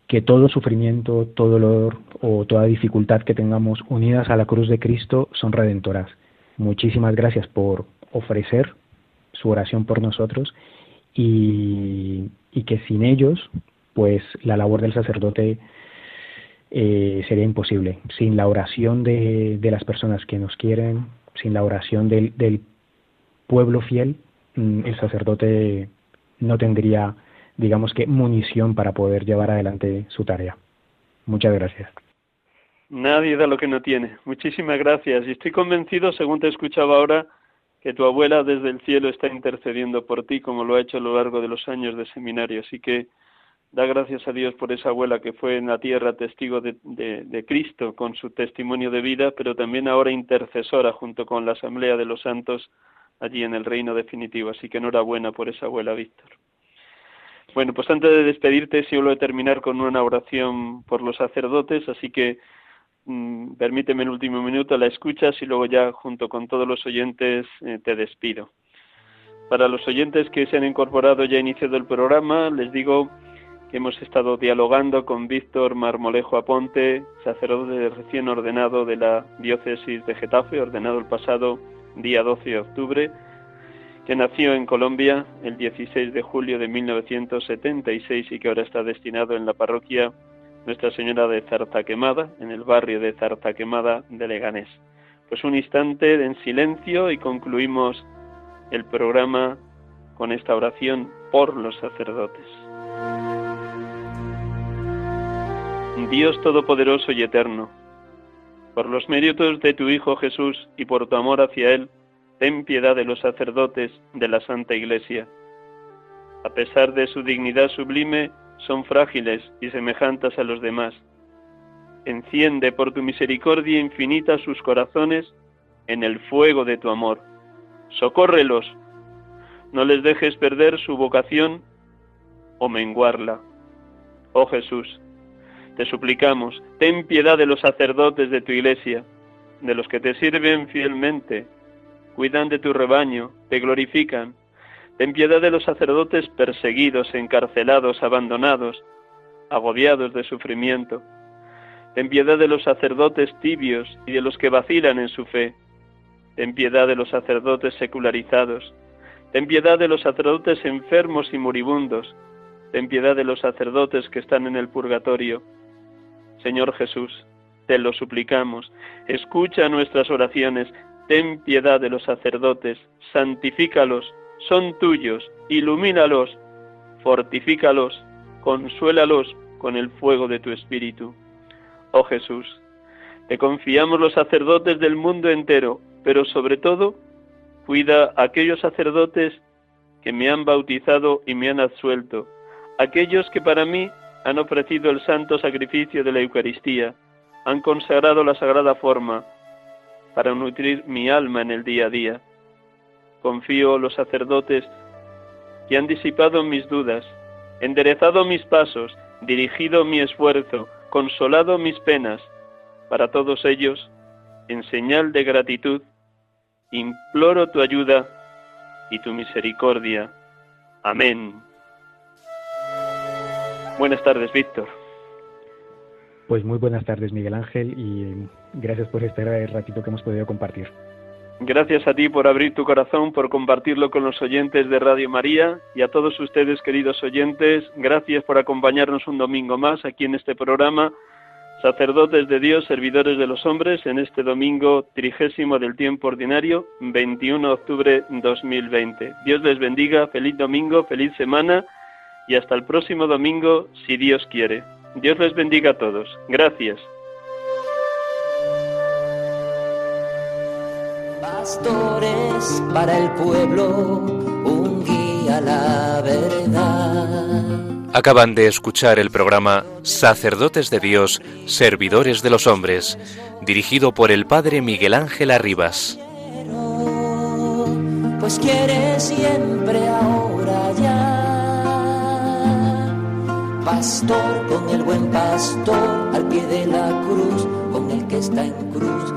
que todo sufrimiento, todo dolor o toda dificultad que tengamos unidas a la cruz de Cristo son redentoras. Muchísimas gracias por ofrecer su oración por nosotros y, y que sin ellos, pues la labor del sacerdote eh, sería imposible. Sin la oración de, las personas que nos quieren, sin la oración del, del pueblo fiel, mm, el sacerdote no tendría, digamos que, munición para poder llevar adelante su tarea. Muchas gracias. Nadie da lo que no tiene. Muchísimas gracias. Y estoy convencido, según te escuchaba ahora, que tu abuela desde el cielo está intercediendo por ti, como lo ha hecho a lo largo de los años de seminario. Así que Da gracias a Dios por esa abuela que fue en la tierra testigo de, de, Cristo con su testimonio de vida, pero también ahora intercesora junto con la Asamblea de los Santos allí en el reino definitivo. Así que enhorabuena por esa abuela, Víctor. Bueno, pues antes de despedirte, a terminar con una oración por los sacerdotes, así que mm, permíteme el último minuto, la escuchas y luego ya junto con todos los oyentes eh, te despido. Para los oyentes que se han incorporado ya iniciado el programa, les digo hemos estado dialogando con Víctor Marmolejo Aponte, sacerdote recién ordenado de la diócesis de Getafe, ordenado el pasado día 12 de octubre, que nació en Colombia el 16 de julio de 1976 y que ahora está destinado en la parroquia Nuestra Señora de Zartaquemada, en el barrio de Zartaquemada de Leganés. Pues un instante en silencio y concluimos el programa con esta oración por los sacerdotes. Dios Todopoderoso y Eterno, por los méritos de tu Hijo Jesús y por tu amor hacia Él, ten piedad de los sacerdotes de la Santa Iglesia. A pesar de su dignidad sublime, son frágiles y semejantes a los demás. Enciende por tu misericordia infinita sus corazones en el fuego de tu amor. Socórrelos. No les dejes perder su vocación o menguarla. Oh Jesús, te suplicamos, ten piedad de los sacerdotes de tu iglesia, de los que te sirven fielmente, cuidan de tu rebaño, te glorifican. Ten piedad de los sacerdotes perseguidos, encarcelados, abandonados, agobiados de sufrimiento. Ten piedad de los sacerdotes tibios y de los que vacilan en su fe. Ten piedad de los sacerdotes secularizados. Ten piedad de los sacerdotes enfermos y moribundos. Ten piedad de los sacerdotes que están en el purgatorio. Señor Jesús, te lo suplicamos, escucha nuestras oraciones, ten piedad de los sacerdotes, santifícalos, son tuyos, ilumínalos, fortifícalos, consuélalos con el fuego de tu Espíritu. Oh Jesús, te confiamos los sacerdotes del mundo entero, pero sobre todo, cuida a aquellos sacerdotes que me han bautizado y me han absuelto, aquellos que para mí han ofrecido el santo sacrificio de la Eucaristía, han consagrado la sagrada forma para nutrir mi alma en el día a día. Confío los sacerdotes que han disipado mis dudas, enderezado mis pasos, dirigido mi esfuerzo, consolado mis penas. Para todos ellos, en señal de gratitud, imploro tu ayuda y tu misericordia. Amén. Buenas tardes, Víctor. Pues muy buenas tardes, Miguel Ángel, y gracias por este ratito que hemos podido compartir. Gracias a ti por abrir tu corazón, por compartirlo con los oyentes de Radio María y a todos ustedes, queridos oyentes, gracias por acompañarnos un domingo más aquí en este programa, sacerdotes de Dios, servidores de los hombres, en este domingo trigésimo del tiempo ordinario, 21 de octubre 2020. Dios les bendiga, feliz domingo, feliz semana y hasta el próximo domingo, si Dios quiere. Dios les bendiga a todos. Gracias. Pastores para el pueblo, un guía a la verdad. Acaban de escuchar el programa Sacerdotes de Dios, Servidores de los Hombres, dirigido por el Padre Miguel Ángel Arribas. Pues quiere siempre ahora pastor, con el buen pastor, al pie de la cruz, con el que está en cruz